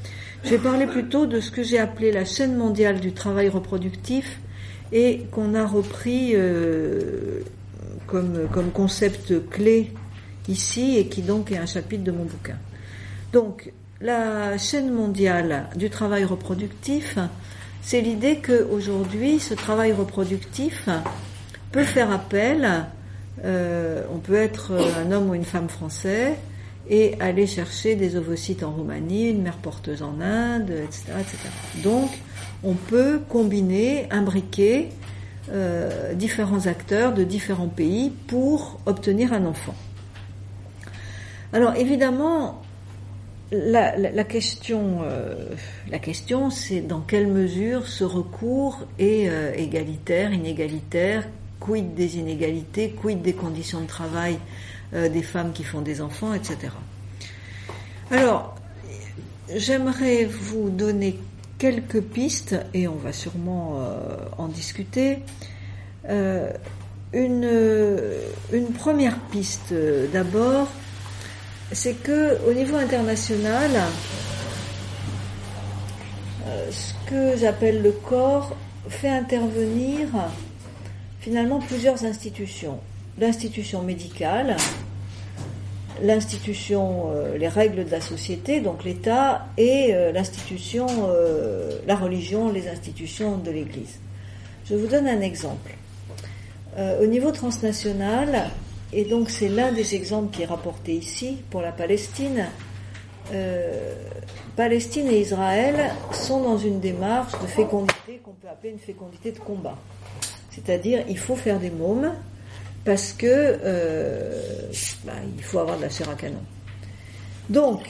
Je vais parler plutôt de ce que j'ai appelé la chaîne mondiale du travail reproductif et qu'on a repris euh, comme, comme concept clé ici et qui donc est un chapitre de mon bouquin. Donc, la chaîne mondiale du travail reproductif, c'est l'idée qu'aujourd'hui, ce travail reproductif peut faire appel, euh, on peut être un homme ou une femme français, et aller chercher des ovocytes en Roumanie, une mère porteuse en Inde, etc. etc. Donc, on peut combiner, imbriquer euh, différents acteurs de différents pays pour obtenir un enfant. Alors, évidemment, la, question, euh, question, c'est dans quelle mesure ce recours est euh, égalitaire, inégalitaire, quid des inégalités, quid des conditions de travail euh, des femmes qui font des enfants, etc. Alors, j'aimerais vous donner quelques pistes, et on va sûrement euh, en discuter. Euh, une, une, première piste d'abord, c'est que au niveau international, ce que j'appelle le corps fait intervenir finalement plusieurs institutions. L'institution médicale, l'institution, euh, les règles de la société, donc l'État, et euh, l'institution, euh, la religion, les institutions de l'Église. Je vous donne un exemple. au niveau transnational, et donc c'est l'un des exemples qui est rapporté ici pour la Palestine, Palestine et Israël sont dans une démarche de fécondité qu'on peut appeler une fécondité de combat. C'est-à-dire, il faut faire des mômes, parce que euh, bah, il faut avoir de la chair à canon. Donc,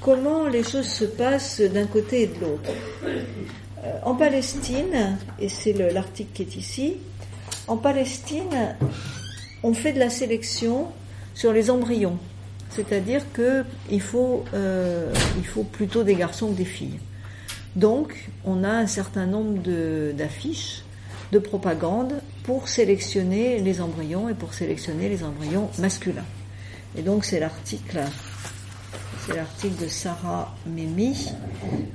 comment les choses se passent d'un côté et de l'autre euh, En Palestine, et c'est l'article qui est ici, en Palestine, on fait de la sélection sur les embryons, c'est-à-dire que il faut, euh, faut plutôt des garçons que des filles. Donc, on a un certain nombre d'affiches de propagande pour sélectionner les embryons et pour sélectionner les embryons masculins. Et donc c'est l'article, c'est l'article de Sarah Mimi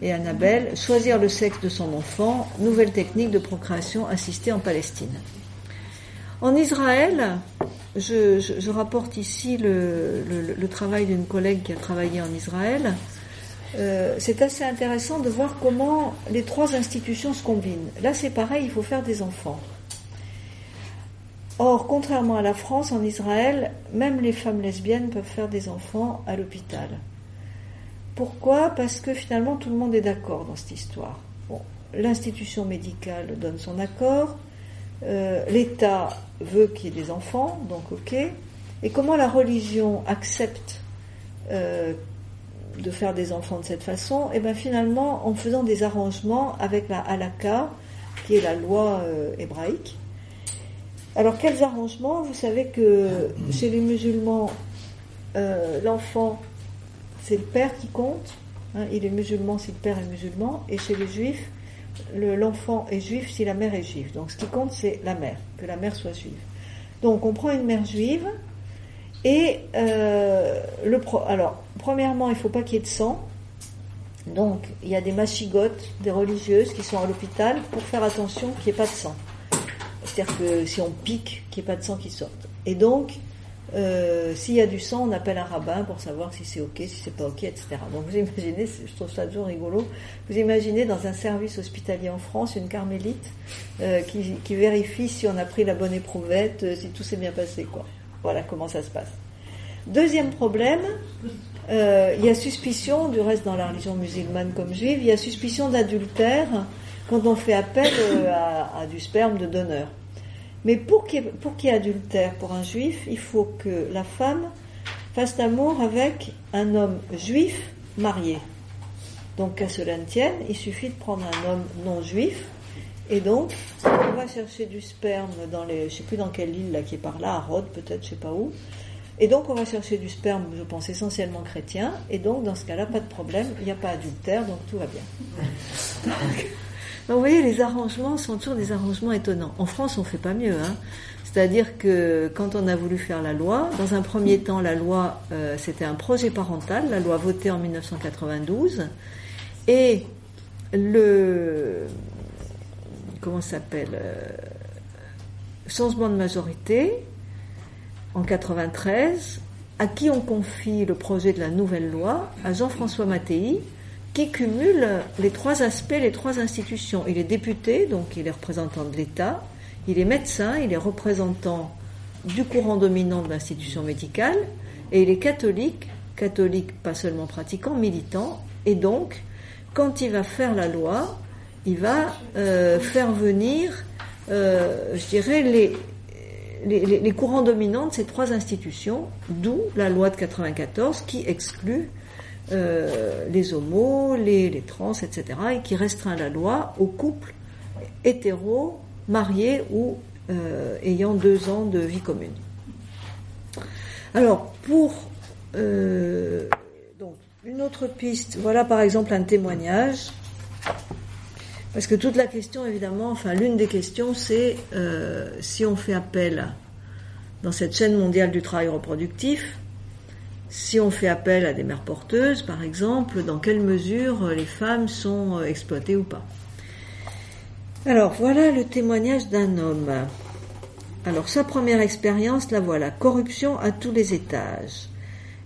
et Annabelle, choisir le sexe de son enfant, nouvelle technique de procréation assistée en Palestine. En Israël, je, rapporte ici le, le travail d'une collègue qui a travaillé en Israël. Euh, c'est assez intéressant de voir comment les trois institutions se combinent. Là, c'est pareil, il faut faire des enfants. Or, contrairement à la France, en Israël, même les femmes lesbiennes peuvent faire des enfants à l'hôpital. Pourquoi? Parce que finalement, tout le monde est d'accord dans cette histoire. L'institution médicale donne son accord, euh, l'État veut qu'il y ait des enfants, donc ok. Et comment la religion accepte euh, de faire des enfants de cette façon, et bien finalement en faisant des arrangements avec la halakha, qui est la loi euh, hébraïque. Alors quels arrangements? Vous savez que chez les musulmans, euh, l'enfant, c'est le père qui compte. Hein, il est musulman si le père est musulman. Et chez les juifs, l'enfant est juif si la mère est juive. Donc ce qui compte, c'est la mère, que la mère soit juive. Donc on prend une mère juive et euh, le pro alors, premièrement, il ne faut pas qu'il y ait de sang. Donc, il y a des machigotes, des religieuses qui sont à l'hôpital pour faire attention qu'il n'y ait pas de sang. C'est-à-dire que si on pique, qu'il n'y ait pas de sang qui sorte. Et donc, euh, s'il y a du sang, on appelle un rabbin pour savoir si c'est ok, si c'est pas ok, etc. Donc vous imaginez, je trouve ça toujours rigolo, vous imaginez dans un service hospitalier en France une carmélite euh, qui, qui, vérifie si on a pris la bonne éprouvette, euh, si tout s'est bien passé, quoi. Voilà comment ça se passe. Deuxième problème, euh, il y a suspicion, du reste dans la religion musulmane comme juive, il y a suspicion d'adultère quand on fait appel euh, à, du sperme de donneur. Mais pour qu'il y, ait adultère pour un juif, il faut que la femme fasse l'amour avec un homme juif marié. Donc qu'à cela ne tienne, il suffit de prendre un homme non juif et donc, on va chercher du sperme dans les, je sais plus dans quelle île là qui est par là, à Rhodes peut-être, je sais pas où. Et donc, on va chercher du sperme, je pense essentiellement chrétien. Et donc, dans ce cas-là, pas de problème, il n'y a pas adultère, donc tout va bien. vous voyez, les arrangements sont toujours des arrangements étonnants. En France, on fait pas mieux. Hein. C'est-à-dire que quand on a voulu faire la loi, dans un premier temps, la loi, euh, c'était un projet parental, la loi votée en 1992, et le comment s'appelle euh, changement de majorité en 93, à qui on confie le projet de la nouvelle loi À Jean-François Mattei, qui cumule les trois aspects, les trois institutions. Il est député, donc il est représentant de l'État, il est médecin, il est représentant du courant dominant de l'institution médicale, et il est catholique, catholique pas seulement pratiquant, militant, et donc, quand il va faire la loi, il va euh, faire venir, euh, je dirais, les, courants dominants de ces trois institutions, d'où la loi de 94 qui exclut euh, les homos, les, les, trans, etc., et qui restreint la loi aux couples hétéros mariés ou ayant deux ans de vie commune. Alors, pour une autre piste, voilà par exemple un témoignage, parce que toute la question, évidemment, enfin l'une des questions, c'est euh, si on fait appel dans cette chaîne mondiale du travail reproductif, si on fait appel à des mères porteuses, par exemple, dans quelle mesure les femmes sont exploitées ou pas. Alors voilà le témoignage d'un homme. Alors sa première expérience, la voilà, corruption à tous les étages.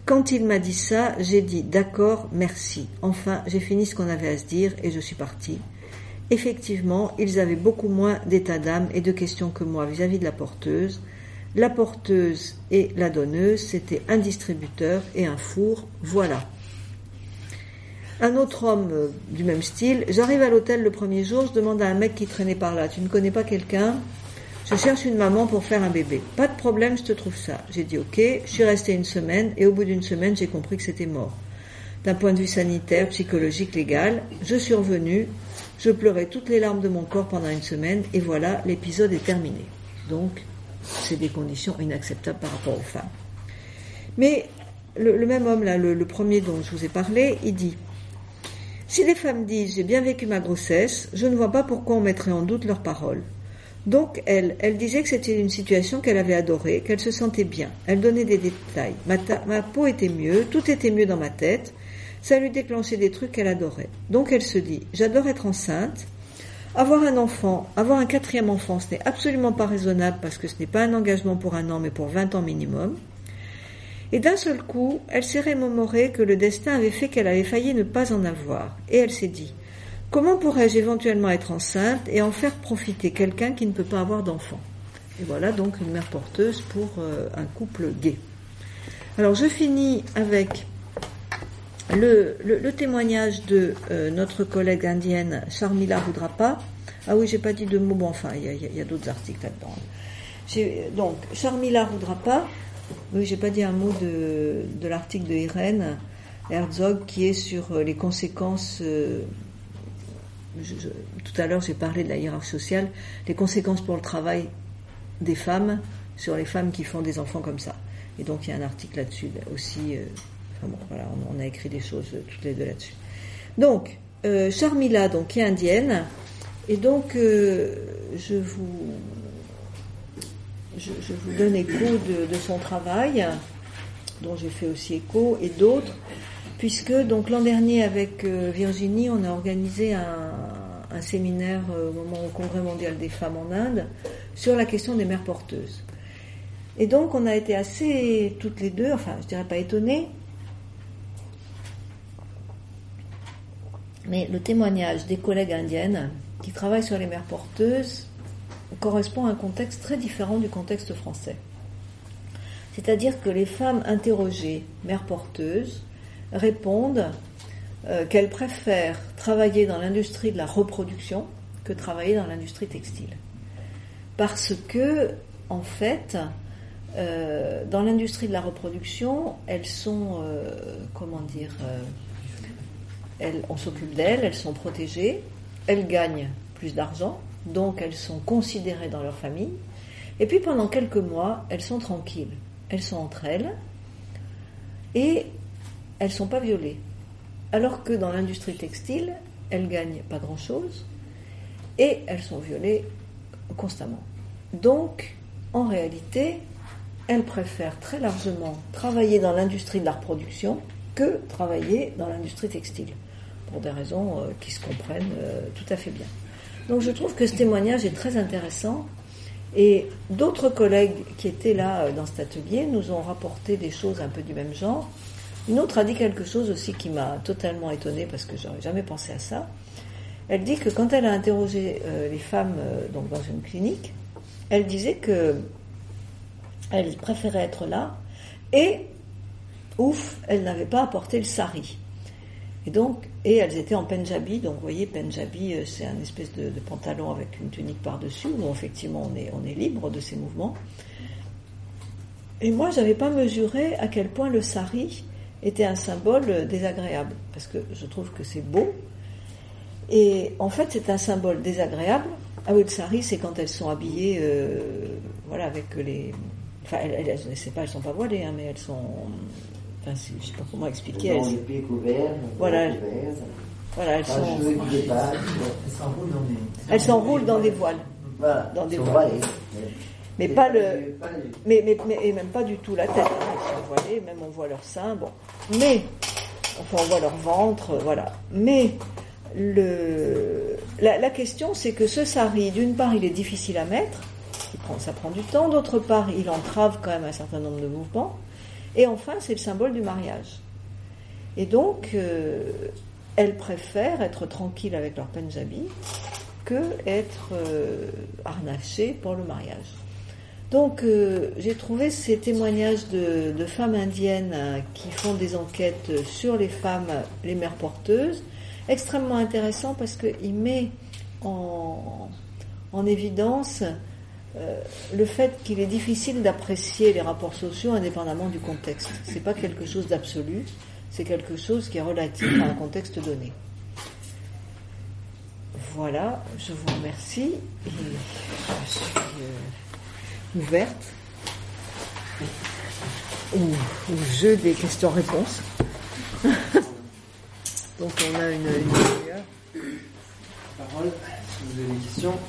Quand il m'a dit ça, j'ai dit d'accord, merci. Enfin, j'ai fini ce qu'on avait à se dire et je suis parti. Effectivement, ils avaient beaucoup moins d'état d'âme et de questions que moi vis-à-vis de la porteuse. La porteuse et la donneuse, c'était un distributeur et un four, voilà. Un autre homme euh, du même style, j'arrive à l'hôtel le premier jour, je demande à un mec qui traînait par là, tu ne connais pas quelqu'un? Je cherche une maman pour faire un bébé. Pas de problème, je te trouve ça. J'ai dit ok, je suis restée une semaine et au bout d'une semaine, j'ai compris que c'était mort. D'un point de vue sanitaire, psychologique, légal, je suis revenue, je pleurais toutes les larmes de mon corps pendant une semaine et voilà, l'épisode est terminé. Donc, c'est des conditions inacceptables par rapport aux femmes. Mais le, même homme le premier dont je vous ai parlé, il dit si les femmes disent j'ai bien vécu ma grossesse, je ne vois pas pourquoi on mettrait en doute leurs paroles. Donc elle, disait que c'était une situation qu'elle avait adorée, qu'elle se sentait bien. Elle donnait des détails. Ma, peau était mieux, tout était mieux dans ma tête. Ça lui déclenchait des trucs qu'elle adorait. Donc elle se dit, j'adore être enceinte. Avoir un enfant, avoir un quatrième enfant, ce n'est absolument pas raisonnable parce que ce n'est pas un engagement pour un an, mais pour 20 ans minimum. Et d'un seul coup, elle s'est remémoré que le destin avait fait qu'elle avait failli ne pas en avoir. Et elle s'est dit, comment pourrais-je éventuellement être enceinte et en faire profiter quelqu'un qui ne peut pas avoir d'enfant? Et voilà donc une mère porteuse pour euh, un couple gay. Alors je finis avec le, témoignage de euh, notre collègue indienne Charmila Rudrapa. Ah oui, j'ai pas dit de mots, bon enfin, il y a, d'autres articles là-dedans. Donc, Charmila Rudrapa, oui, j'ai pas dit un mot de, l'article de Irène Herzog qui est sur euh, les conséquences. Euh, tout à l'heure, j'ai parlé de la hiérarchie sociale, les conséquences pour le travail des femmes sur les femmes qui font des enfants comme ça. Et donc, il y a un article là-dessus aussi. On, a écrit des choses toutes les deux là-dessus. Donc, Charmila, donc, qui est indienne, et donc, je vous je, vous donne écho de, son travail, dont j'ai fait aussi écho, et d'autres, puisque donc l'an dernier avec euh, Virginie, on a organisé un, séminaire euh, au moment au Congrès mondial des femmes en Inde sur la question des mères porteuses. Et donc on a été assez toutes les deux, enfin je dirais pas étonnées, mais le témoignage des collègues indiennes qui travaillent sur les mères porteuses correspond à un contexte très différent du contexte français. C'est-à-dire que les femmes interrogées, mères porteuses, répondent euh, qu'elles préfèrent travailler dans l'industrie de la reproduction que travailler dans l'industrie textile. Parce que, en fait, euh, dans l'industrie de la reproduction, elles sont, euh, comment dire, on s'occupe d'elles, elles sont protégées, elles gagnent plus d'argent, donc elles sont considérées dans leur famille. Et puis pendant quelques mois, elles sont tranquilles. Elles sont entre elles et elles ne sont pas violées. Alors que dans l'industrie textile, elles gagnent pas grand-chose et elles sont violées constamment. Donc, en réalité, elles préfèrent très largement travailler dans l'industrie de la reproduction que travailler dans l'industrie textile, pour des raisons euh, qui se comprennent euh, tout à fait bien. Donc je trouve que ce témoignage est très intéressant et d'autres collègues qui étaient là euh, dans cet atelier nous ont rapporté des choses un peu du même genre. Une autre a dit quelque chose aussi qui m'a totalement étonnée parce que j'aurais jamais pensé à ça. Elle dit que quand elle a interrogé les femmes dans une clinique, elle disait que elle préférait être là et ouf, elle n'avait pas apporté le sari. Et donc, et elles étaient en Punjabi, donc vous voyez, Punjabi, euh, c'est un espèce de, pantalon avec une tunique par-dessus, où effectivement on est, on est libre de ses mouvements. Et moi, je n'avais pas mesuré à quel point le sari était un symbole désagréable, parce que je trouve que c'est beau. Et en fait, c'est un symbole désagréable. Ah oui, le sari, c'est quand elles sont habillées, euh, voilà, avec les. Enfin, elles, elles, pas, elles sont pas voilées, hein, mais elles sont Enfin, je ne sais pas comment expliquer. Elles, les pieds couverts, voilà. Couverts, voilà, elles sont. Elles s'enroulent dans des. Elles s'enroulent dans des voiles. Voilà. Dans des voiles. voilées. Mais pas le, mais, mais, mais, et même pas du tout la tête. Elles sont voilées, même on voit leur sein, bon. Mais, enfin on voit leur ventre, voilà. Mais le, la, la question c'est que ce sari, d'une part il est difficile à mettre, il prend, ça prend du temps, d'autre part il entrave quand même un certain nombre de mouvements, et enfin c'est le symbole du mariage. Et donc, euh, elles préfèrent être tranquilles avec leur punjabi que être euh, harnachées pour le mariage. Donc, euh, j'ai trouvé ces témoignages de, femmes indiennes qui font des enquêtes sur les femmes, les mères porteuses, extrêmement intéressants parce qu'il met en évidence euh, le fait qu'il est difficile d'apprécier les rapports sociaux indépendamment du contexte. C'est pas quelque chose d'absolu, c'est quelque chose qui est relatif à un contexte donné. Voilà, je vous remercie et je suis euh, ouverte au, jeu des questions-réponses. Donc on a une, une. Parole, si vous avez des questions.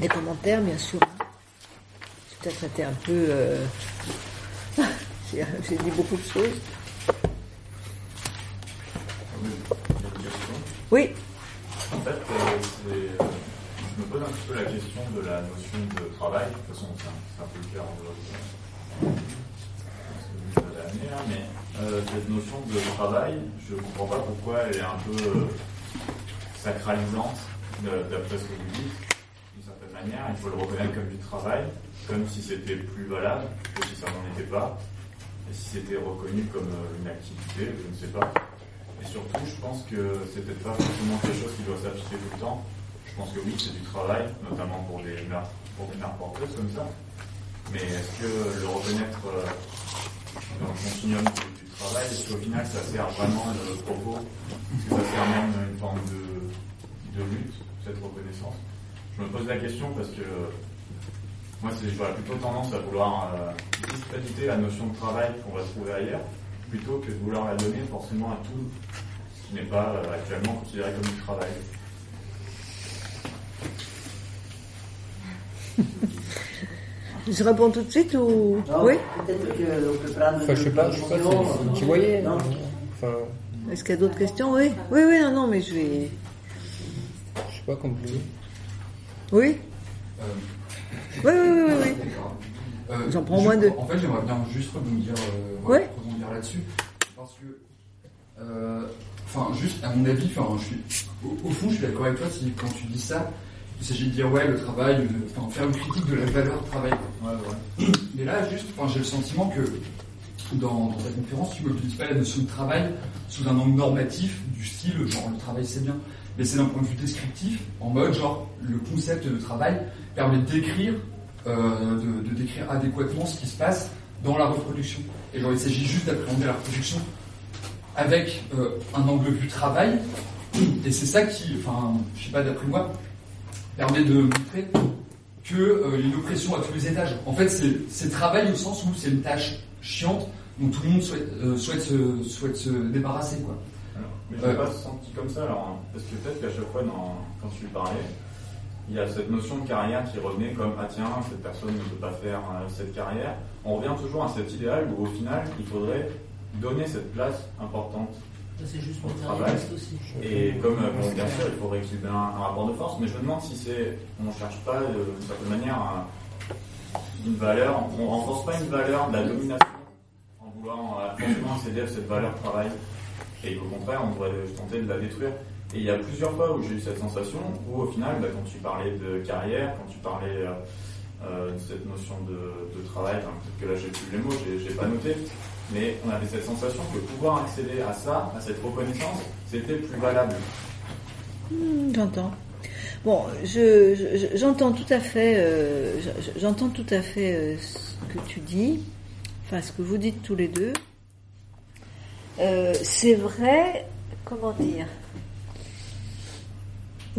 Des commentaires, bien sûr. J'ai peut-être été un peu. euh, J'ai dit beaucoup de choses. Oui, En fait, euh, euh, je me pose un petit peu la question de la notion de travail. De toute façon, c'est un, peu le cas en de ce que vous avez amené, hein, mais cette notion de travail, je ne comprends pas pourquoi elle est un peu sacralisante, d'après ce que vous dites. Il faut le reconnaître comme du travail, comme si c'était plus valable que si ça n'en était pas, et si c'était reconnu comme euh, une activité, je ne sais pas. Et surtout, je pense que c'est peut-être pas forcément quelque chose qui doit s'appliquer tout le temps. Je pense que oui, c'est du travail, notamment pour des pour des porteuses comme ça. Mais est-ce que le reconnaître euh, dans le continuum du, du travail, est-ce qu'au final ça sert vraiment le propos? Est-ce que ça sert même une forme de, de lutte, cette reconnaissance? Je me pose la question parce que moi, c'est- j'aurais plutôt tendance à vouloir euh, discréditer la notion de travail qu'on va trouver ailleurs, plutôt que de vouloir la donner forcément à tout ce qui n'est pas euh, actuellement considéré comme du travail. je réponds tout de suite ou? Non, Oui? Peut-être qu'on peut prendre. Enfin, je sais pas, je sais pas si tu voyais. Non. Enfin, Est-ce qu'il y a d'autres questions? Oui, oui, oui, non, non, mais je vais. je sais pas comme vous voulez. Oui Euh, Oui, oui, oui, oui. oui. euh, J'en prends je- moins deux. En fait, j'aimerais bien juste rebondir, euh, Ouais. ouais, rebondir là-dessus. Parce que, enfin, juste à mon avis, enfin, je suis, au, au fond, je suis d'accord avec toi si, quand tu dis ça. Il s'agit de dire, ouais, le travail, enfin, faire une critique de la valeur travail. quoi. Mais là, juste, enfin, j'ai le sentiment que dans, dans ta conférence, tu ne mobilises pas la notion de travail sous un angle normatif, du style, genre, le travail c'est bien. Mais c'est d'un point de vue descriptif, en mode, genre, le concept de travail permet de décrire, euh, de, décrire adéquatement ce qui se passe dans la reproduction. Et genre, il s'agit juste d'appréhender la reproduction avec euh, un angle vue travail. Et c'est ça qui, enfin, je sais pas, d'après moi, permet de montrer que euh, une oppression à tous les étages. En fait, c'est travail au sens où c'est une tâche chiante dont tout le monde souhaite, euh, se, souhaite se débarrasser. Quoi. Mais je Ouais. l'ai pas senti comme ça, alors, hein, parce que peut-être qu'à chaque fois, dans- quand tu parlais, il y a cette notion de carrière qui revenait comme ah tiens, cette personne ne peut pas faire euh, cette carrière. On revient toujours à cet idéal où au final, il faudrait donner cette place importante. C'est juste Au matérialiste aussi. Et comme, euh, bon, bien sûr, il faudrait qu'il y ait un, un rapport de force, mais je me demande si c'est, on ne cherche pas euh, d'une certaine manière un- une valeur, on ne renforce pas une valeur de la domination en voulant forcément accéder à cette valeur travail. Et au contraire, on devrait tenter de la détruire. Et il y a plusieurs fois où j'ai eu cette sensation où au final, bah, quand tu parlais de carrière, quand tu parlais euh, euh, de cette notion de, travail, peut-être que là j'ai plus les mots, j'ai, pas noté, mais on avait cette sensation que pouvoir accéder à ça, à cette reconnaissance, c'était plus valable. Hmm, J'entends. Bon, je, je- j'entends tout à fait, euh, je- j'entends tout à fait ce que tu dis, enfin ce que vous dites tous les deux. Euh, c'est vrai, comment dire?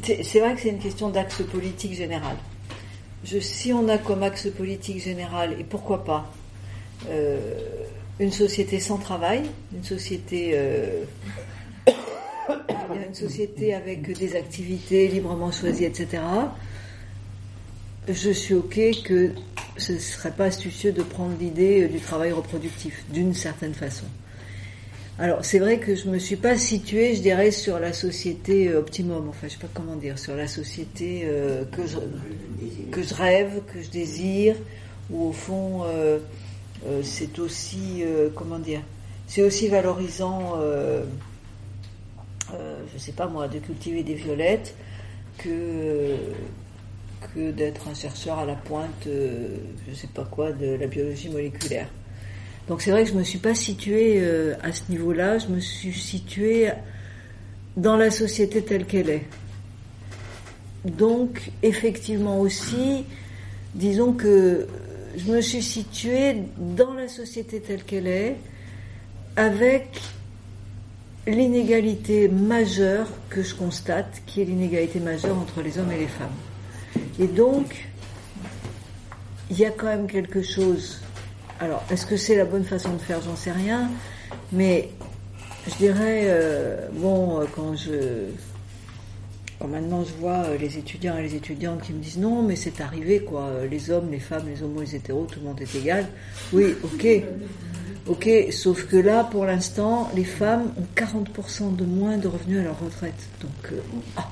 C'est, vrai que c'est une question d'axe politique général. Je, si on a comme axe politique général, et pourquoi pas, euh, une société sans travail, une société euh, une société avec des activités librement choisies, etc., je suis OK que ce ne serait pas astucieux de prendre l'idée du travail reproductif, d'une certaine façon. Alors, c'est vrai que je me suis pas située, je dirais, sur la société euh, optimum, enfin, je sais pas comment dire, sur la société euh, que, je, rêve, que je désire, où au fond, euh, c'est aussi, comment dire, c'est aussi valorisant, je sais pas moi, de cultiver des violettes que, que d'être un chercheur à la pointe, je sais pas quoi, de la biologie moléculaire. Donc c'est vrai que je me suis pas située euh, à ce niveau-là, je me suis située dans la société telle qu'elle est. Donc effectivement aussi, disons que je me suis située dans la société telle qu'elle est, avec l'inégalité majeure que je constate, qui est l'inégalité majeure entre les hommes et les femmes. Et donc, il y a quand même quelque chose. Alors, est-ce que c'est la bonne façon de faire? J'en sais rien. Mais je dirais, euh, bon, euh, quand je. Quand maintenant je vois euh, les étudiants et les étudiantes qui me disent non, mais c'est arrivé quoi, les hommes, les femmes, les homos, les hétéros, tout le monde est égal. Oui, ok. Ok, sauf que là, pour l'instant, les femmes ont 40% de moins de revenus à leur retraite. Donc, ah,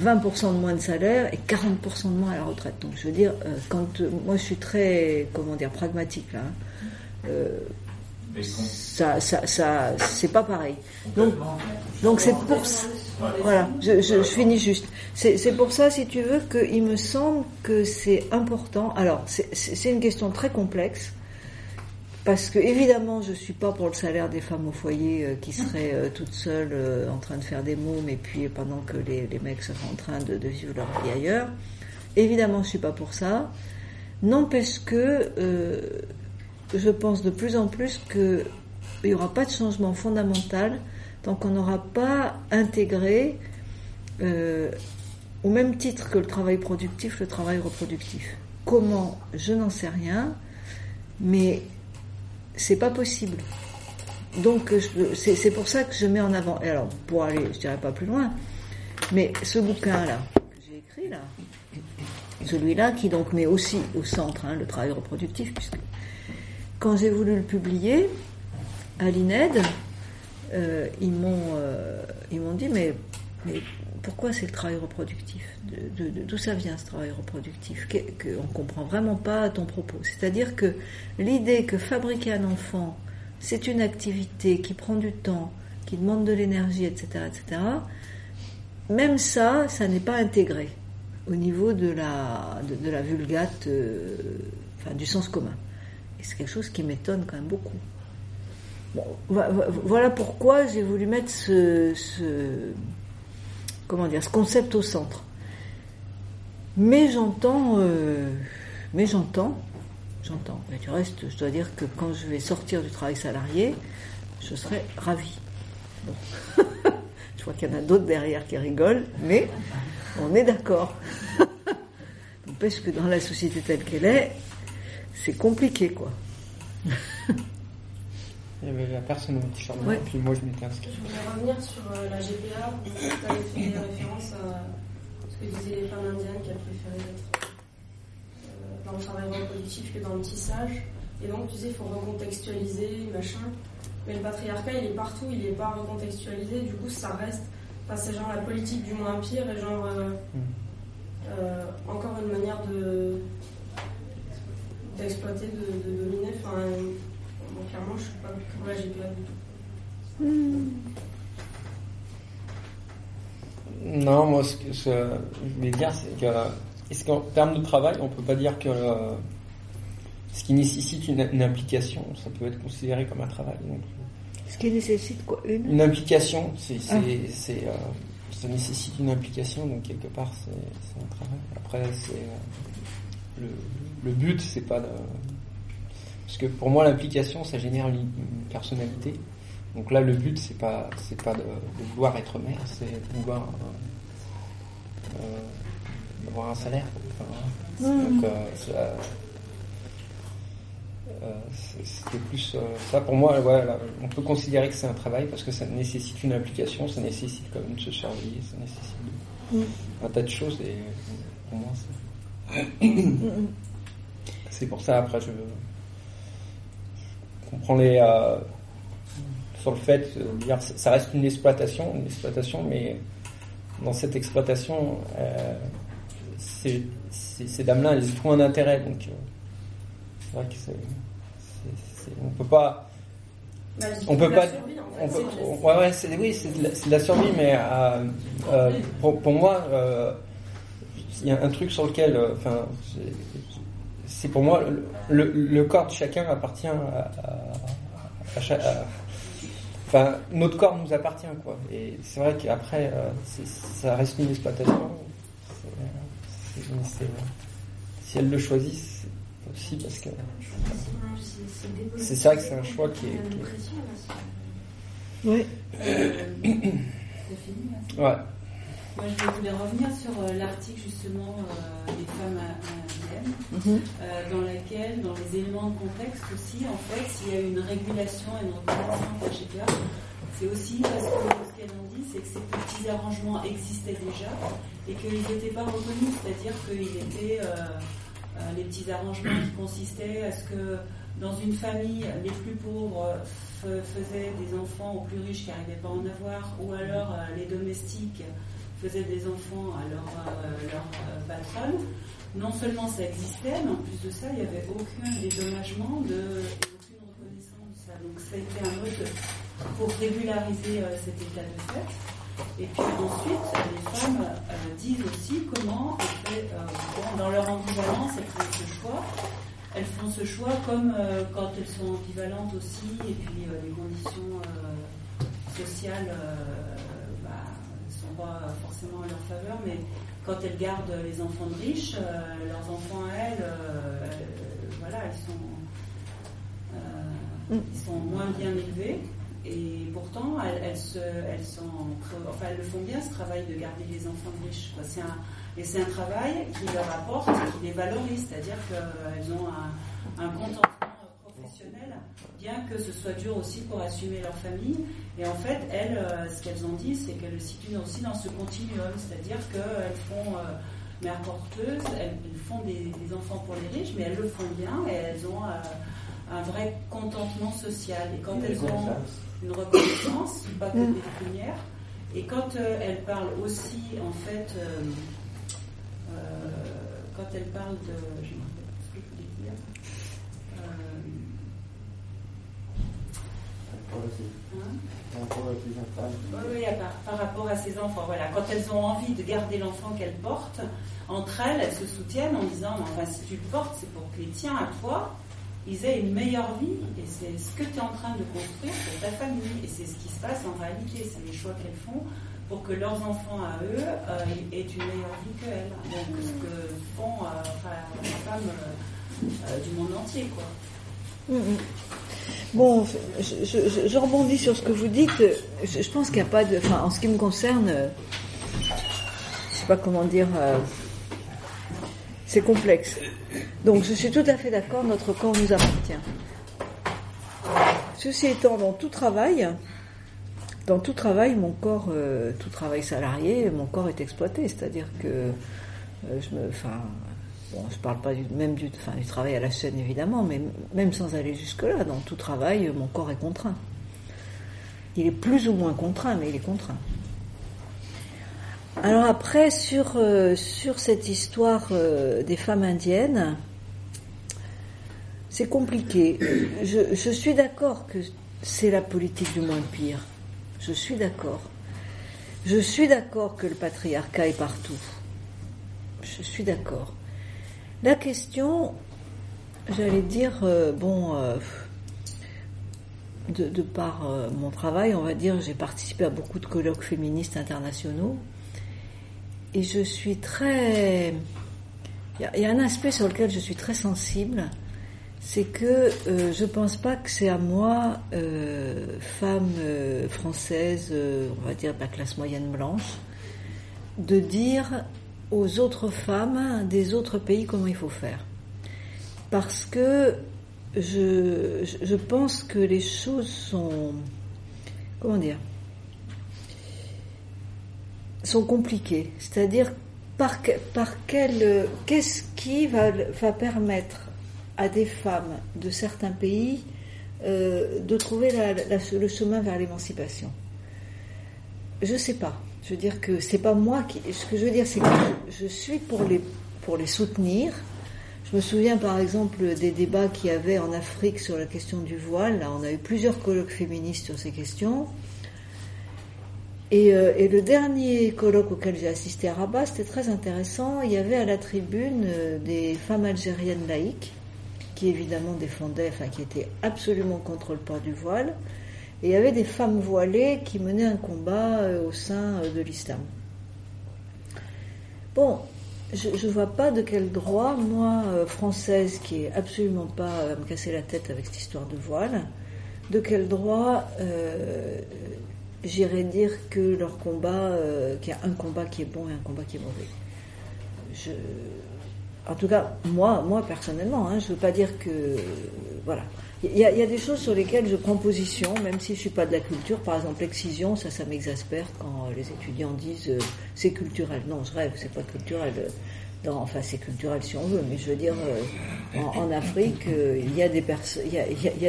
20% de moins de salaire et 40% de moins à la retraite. Donc, je veux dire, euh, quand euh, moi, je suis très, comment dire, pragmatique là. hein, euh, ça, ça, ça, c'est pas pareil. Donc, donc c'est pour. Voilà, je, je, je finis juste. C'est pour ça, si tu veux, qu'il me semble que c'est important. Alors, c'est une question très complexe. Parce que évidemment, je suis pas pour le salaire des femmes au foyer euh, qui seraient euh, toutes seules euh, en train de faire des mômes et puis pendant que les, les mecs seraient en train de, vivre leur vie ailleurs. Évidemment, je suis pas pour ça. N'empêche que euh, je pense de plus en plus que il n'y aura pas de changement fondamental tant qu'on n'aura pas intégré, au même titre que le travail productif, le travail reproductif. Comment? Je n'en sais rien, mais c'est pas possible. Donc je- c'est pour ça que je mets en avant. Et alors, pour aller, je dirais pas plus loin, mais ce bouquin-là que j'ai écrit là, celui-là qui donc met aussi au centre hein, le travail reproductif, puisque quand j'ai voulu le publier à l'INED, euh, ils m'ont euh, ils m'ont dit mais pourquoi c'est le travail reproductif D'où ça vient ce travail reproductif que, On comprend vraiment pas ton propos. C'est-à-dire que l'idée que fabriquer un enfant, c'est une activité qui prend du temps, qui demande de l'énergie, etc., etc. Même ça, ça n'est pas intégré au niveau de la de, la vulgate, euh, enfin du sens commun. Et c'est quelque chose qui m'étonne quand même beaucoup. Voilà pourquoi j'ai voulu mettre ce- comment dire, ce concept au centre. Mais j'entends, euh, mais j'entends, j'entends. Et du reste, je dois dire que quand je vais sortir du travail salarié, je serai ravie. Je vois qu'il y en a d'autres derrière qui rigolent, mais on est d'accord. N'empêche que dans la société telle qu'elle est, c'est compliqué, quoi. Il y avait la personne au t-shirt Ouais. puis moi je m'étais inscrit. Je voulais revenir sur euh, la GPA, où tu avais fait référence à ce que disaient les femmes indiennes qui préféraient être euh, dans le travail reproductif que dans le tissage. Et donc tu disais il faut recontextualiser, machin. Mais le patriarcat il est partout, il n'est pas recontextualisé, du coup ça reste. Enfin, c'est genre la politique du moins pire et genre euh, euh, encore une manière de d'exploiter, de, de dominer. Enfin, euh, clairement je suis pas du tout. Non, moi, ce que je voulais dire, c'est que, est-ce qu'en termes de travail, on peut pas dire que euh, ce qui nécessite une, une implication, ça peut être considéré comme un travail. donc. Ce qui nécessite quoi Une? Une implication, c'est, c'est, Ah. c'est, euh, ça nécessite une implication, donc quelque part, c'est, c'est un travail. Après, c'est euh, le, le but, c'est pas de, parce que pour moi, l'implication, ça génère une, une personnalité. Donc là, le but, c'est pas, c'est pas de, de vouloir être maire, c'est de vouloir euh, euh, avoir un salaire. Enfin, donc, euh, ça- c'était plus ça pour moi. on peut considérer que c'est un travail parce que ça nécessite une implication, ça nécessite quand même de se surveiller, ça nécessite de- un tas de choses et pour moi, c'est, c'est pour ça. Après, je, je comprends les euh, sur le fait de dire ça reste une exploitation, une exploitation, mais dans cette exploitation, euh, ces, ces, ces dames-là, elles trouvent un intérêt, donc. euh, c'est vrai que on peut pas, Bah, on peut pas, survie, en fait, on peut, ouais, ouais, c'est, oui, c'est de, la, c'est de la survie, mais euh, euh, pour, pour moi, euh, il y a un truc sur lequel, euh, enfin, c'est, pour moi le, le, le corps de chacun appartient à, à, à chaque- à- enfin, notre corps nous appartient, quoi. Et c'est vrai qu'après, euh, ça reste une exploitation. Si elle le choisit, c'est aussi parce que c'est ça que c'est un choix qui est. qui Oui. C'est fini. Ouais. Moi, je voulais revenir sur euh, l'article justement euh, des femmes indiennes, Mhm. euh, dans laquelle, dans les éléments de contexte aussi, en fait, s'il y a une régulation et une reconnaissance de c'est aussi parce que ce qu'elles ont dit, c'est que ces petits arrangements existaient déjà et qu'ils n'étaient pas reconnus, c'est-à-dire qu'ils étaient les petits arrangements qui consistaient à ce que dans une famille, les plus pauvres faisaient des enfants aux plus riches qui n'arrivaient pas à en avoir, ou alors les domestiques faisaient des enfants à leur, euh, leur euh. Non seulement ça existait, mais en plus de ça, il n'y avait aucun dédommagement et aucune reconnaissance de ça. Donc ça a été un mode pour régulariser euh, cet état de fait. Et puis ensuite, les femmes disent aussi comment, dans leur ambivalence, elles font ce choix. Elles font ce choix comme quand elles sont ambivalentes aussi, et puis les conditions sociales sont pas forcément à leur faveur, mais quand elles gardent les enfants de riches, euh, leurs enfants elles, euh, voilà, elles sont, euh, ils sont moins bien élevés. Et pourtant, elles, elles se, elles, sont, enfin, elles le font bien, ce travail de garder les enfants de riches. quoi. C'est un, et c'est un travail qui leur apporte, qui les valorise, c'est-à-dire qu'elles ont un, un professionnel, bien que ce soit dur aussi pour assumer leur famille. Et en fait, elles, euh, ce qu'elles ont dit, c'est qu'elles se situent aussi dans ce continuum, c'est-à-dire qu'elles font euh, mères porteuses, elles, elles font des, des enfants pour les riches, mais elles le font bien et elles ont euh, un vrai contentement social. Et quand elles ont une reconnaissance, pas que des premières. Et quand euh, elle parle aussi, en fait, euh, euh, quand elle parle de. Je ne me rappelle plus ce que je voulais dire. Hein oui, oui, par, par rapport à ses enfants. Voilà, quand elles ont envie de garder l'enfant qu'elles portent, entre elles, elles se soutiennent en disant Mais enfin, si tu le portes, c'est pour que les tiens à toi, ils aient une meilleure vie. Et c'est ce que tu es en train de construire pour ta famille. Et c'est ce qui se passe en réalité. C'est les choix qu'elles font pour que leurs enfants à eux euh, aient une meilleure vie qu'elles. Donc, ce que font euh, enfin, les femmes euh, euh, du monde entier, quoi. Mhm. Bon, je, rebondis sur ce que vous dites. Je, pense qu'il n'y a pas de. Enfin, en ce qui me concerne, euh, je sais pas comment dire. euh, c'est complexe. Donc, je suis tout à fait d'accord. Notre corps nous appartient. ceci étant, dans tout travail, dans tout travail, mon corps, euh, tout travail salarié, mon corps est exploité. C'est-à-dire que je me, bon, je parle pas du, même du, travail à la chaîne évidemment, mais même sans aller jusque-là, dans tout travail, mon corps est contraint. Il est plus ou moins contraint, mais il est contraint. Alors après, sur, euh, cette histoire euh, des femmes indiennes, c'est compliqué. Je suis d'accord que c'est la politique du moins pire. Je suis d'accord. Je suis d'accord que le patriarcat est partout. Je suis d'accord. La question, j'allais dire, euh, bon, euh, de, par euh, mon travail, on va dire, j'ai participé à beaucoup de colloques féministes internationaux. Et je suis très... Il y, y a un aspect sur lequel je suis très sensible, c'est que je pense pas que c'est à moi, femme française, on va dire de la classe moyenne blanche, de dire aux autres femmes des autres pays comment il faut faire. Parce que je, je- pense que les choses sont, comment dire, sont compliquées. C'est-à-dire par, par quel, qu'est-ce qui va, va permettre à des femmes de certains pays euh, de trouver le chemin vers l'émancipation? Je sais pas. Je veux dire que c'est pas moi qui. Ce que je veux dire, c'est que je, suis pour les pour les soutenir. Je me souviens par exemple des débats qu'il y avait en Afrique sur la question du voile. Là, on a eu plusieurs colloques féministes sur ces questions. Et, euh, et le dernier colloque auquel j'ai assisté à Rabat, c'était très intéressant. Il y avait à la tribune euh, des femmes algériennes laïques qui évidemment défendaient, enfin qui étaient absolument contre le port du voile. Et il y avait des femmes voilées qui menaient un combat euh, au sein euh, de l'islam. Bon, je ne vois pas de quel droit, moi, euh, française, qui est absolument pas à me casser la tête avec cette histoire de voile, de quel droit j'irais dire que leur combat, qu'il y a un combat qui est bon et un combat qui est mauvais. En tout cas, moi, moi personnellement, hein, je ne veux pas dire que. Voilà. Il y, a, des choses sur lesquelles je prends position, même si je suis pas de la culture. Par exemple, l'excision, ça, ça m'exaspère quand euh, les étudiants disent euh, c'est culturel. Non, je rêve, c'est pas culturel. Euh, enfin, c'est culturel si on veut, mais je veux dire, en, Afrique, il y, a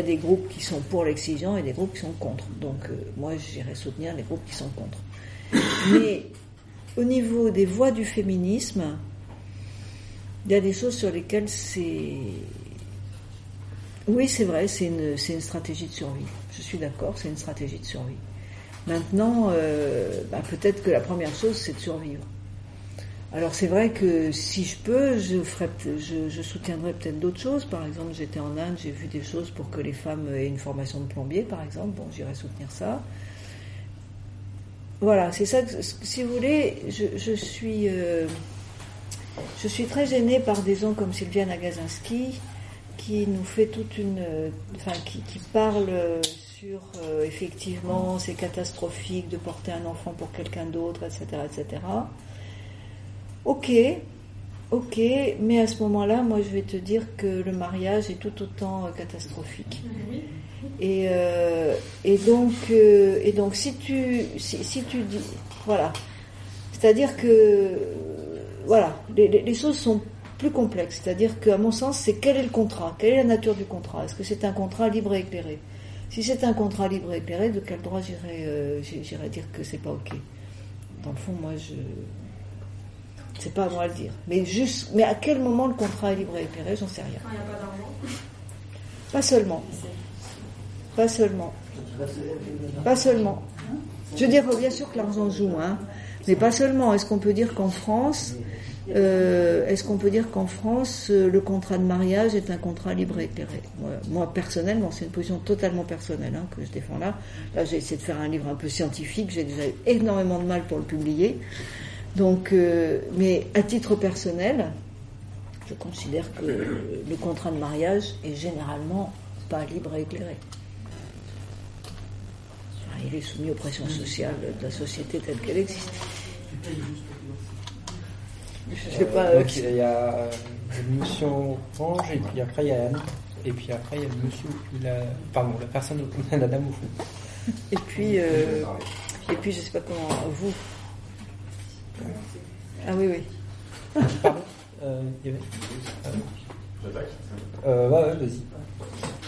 des groupes qui sont pour l'excision et des groupes qui sont contre. Donc, moi, j'irais soutenir les groupes qui sont contre. Mais au niveau des voix du féminisme, il y a des choses sur lesquelles c'est. Oui, c'est vrai, c'est une, une stratégie de survie. Je suis d'accord, c'est une stratégie de survie. Maintenant, euh, bah, peut-être que la première chose, c'est de survivre. Alors c'est vrai que si je peux, je, je, je soutiendrai peut-être d'autres choses. Par exemple, j'étais en Inde, j'ai vu des choses pour que les femmes aient une formation de plombier, par exemple. Bon, j'irai soutenir ça. Voilà, c'est ça. que- si vous voulez, je, je suis, euh, je suis très gênée par des gens comme Sylvia Nagasinski qui nous fait toute une, euh, enfin, qui, qui parle euh, sur euh, effectivement c'est catastrophique de porter un enfant pour quelqu'un d'autre, etc., etc. Ok, ok, mais à ce moment-là, moi je vais te dire que le mariage est tout autant euh, catastrophique. Et, euh, et donc, et donc, si tu, si, si tu dis, voilà, c'est-à-dire que, voilà, les, les- les choses sont plus complexes. C'est-à-dire qu'à mon sens, c'est quel est le contrat, quelle est la nature du contrat. Est-ce que c'est un contrat libre et éclairé? Si c'est un contrat libre et éclairé, de quel droit j'irais, euh, dire que c'est pas ok? Dans le fond, moi, je, c'est pas à moi de le dire. Mais juste, mais à quel moment le contrat est libre et éclairé, j'en sais rien. Quand il n'y a pas d'argent? Pas seulement. Pas seulement. Pas seulement. Je veux dire, bien sûr que l'argent joue, hein, mais pas seulement. Est-ce qu'on peut dire qu'en France, euh, est-ce qu'on peut dire qu'en France, euh, le contrat de mariage est un contrat libre et éclairé? Moi, personnellement, c'est une position totalement personnelle hein, que je défends là. Là, j'ai essayé de faire un livre un peu scientifique. J'ai déjà eu énormément de mal pour le publier. Donc, euh, mais à titre personnel, je considère que le contrat de mariage est généralement pas libre et éclairé. Il est soumis aux pressions sociales de la société telle qu'elle existe. Je sais pas. Euh, euh, donc, il y a euh, Mission Orange et puis après il y a Anne. Et puis après, il y a le monsieur, la, pardon, la personne, au- la dame au fond. Et puis, euh, et puis je sais pas comment vous. Ah oui, oui. Pardon euh, il y avait- J'attaque euh, ouais, ouais, vas-y.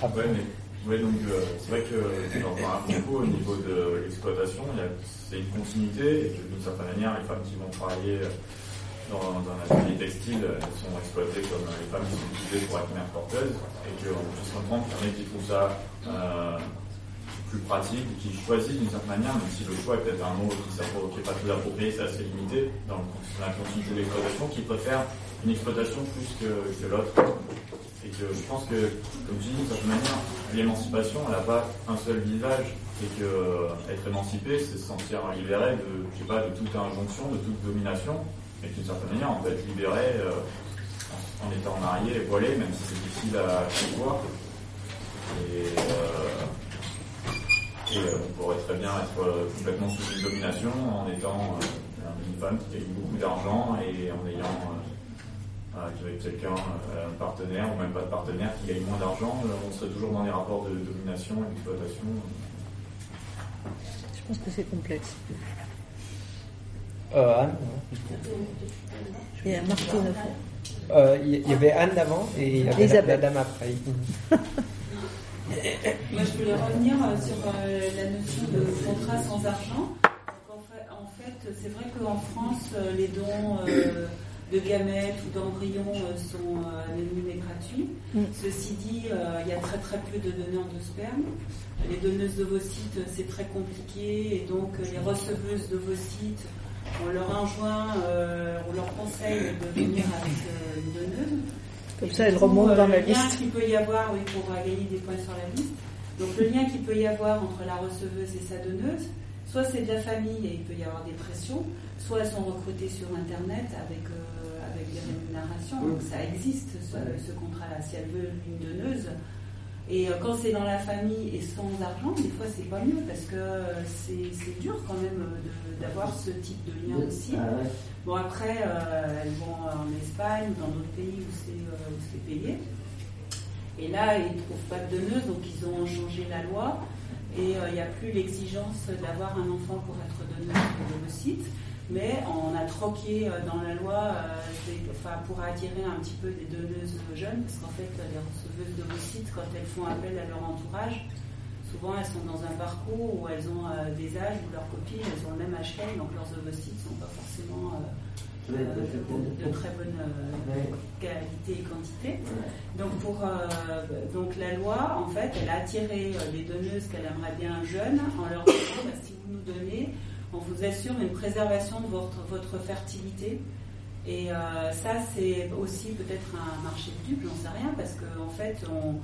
Ah ouais, mais ouais, donc euh, c'est vrai que dans un propos au niveau de l'exploitation, il y a- c'est une continuité et que d'une certaine manière, les femmes qui vont travailler dans, dans l'atelier textile elles sont exploitées comme les femmes qui sont utilisées pour être mères porteuses et qu'on puisse comprendre qu'il y en a qui trouvent ça euh, plus pratique qui choisissent d'une certaine manière, même si le choix est peut-être un mot qui n'est pas tout approprié, c'est assez limité dans, la continuité de l'exploitation, qui préfèrent une exploitation plus que, l'autre. Et que je pense que, comme tu dis, d'une certaine manière, l'émancipation, elle n'a pas un seul visage. Et que euh, être émancipé, c'est se sentir libéré de, pas, de toute injonction, de toute domination. Et d'une certaine manière, on peut être libéré euh, en, étant marié et voilé, même si c'est difficile à voir. Et, euh, euh, on pourrait très bien être complètement sous une domination en étant une femme qui gagne beaucoup d'argent et en ayant quelqu'un, un partenaire ou même pas de partenaire qui gagne moins d'argent, on serait toujours dans des rapports de domination et d'exploitation. Je pense que c'est complexe. Euh, Anne Il y a Martine au fond. Euh, Il y avait Anne d'avant et il y avait la, dame après. Moi, je voulais revenir euh, sur la notion de contrat sans argent. Donc, en fait, c'est vrai qu'en France, les dons de gamètes ou d'embryons sont anonymes et gratuits. Mm. Ceci dit, il y a très très peu de donneurs de sperme. Les donneuses d'ovocytes, c'est très compliqué et donc les receveuses d'ovocytes, on leur enjoint, euh, on leur conseille de venir avec euh, une donneuse. Comme ça, elle remonte euh, dans la le lien liste. qu'il peut y avoir, oui, pour euh, gagner des points sur la liste. Donc le lien qu'il peut y avoir entre la receveuse et sa donneuse, soit c'est de la famille et il peut y avoir des pressions, soit elles sont recrutées sur Internet avec, euh, avec des rémunérations. Donc ça existe, ce, ce contrat-là. Si elle veut une donneuse, et euh, quand c'est dans la famille et sans argent, des fois c'est pas mieux parce que euh, c'est dur quand même euh, de- d'avoir ce type de lien aussi. Ah ouais. Bon après, euh, elles vont en Espagne ou dans d'autres pays où c'est euh, où c'est payé. Et là, ils ne trouvent pas de donneuse, donc ils ont changé la loi. Et euh, il n'y a plus l'exigence d'avoir un enfant pour être donneuse de l'ovocyte. Mais on a troqué dans la loi des- enfin, pour attirer un petit peu des donneuses jeunes, parce qu'en fait, les receveuses d'ovocytes, quand elles font appel à leur entourage, souvent elles sont dans un parcours où elles ont euh, des âges où leurs copines, elles ont le même âge qu'elles, donc leurs ovocytes ne sont pas forcément euh, euh, de, de très bonne qualité et quantité. Donc, pour, donc la loi, en fait, elle a attiré les donneuses qu'elle aimerait bien jeunes en leur disant bah, si vous nous donnez, on vous assure une préservation de votre, votre fertilité. Et ça, c'est aussi peut-être un marché de dupes, j'en sais rien, parce qu'en en fait, on,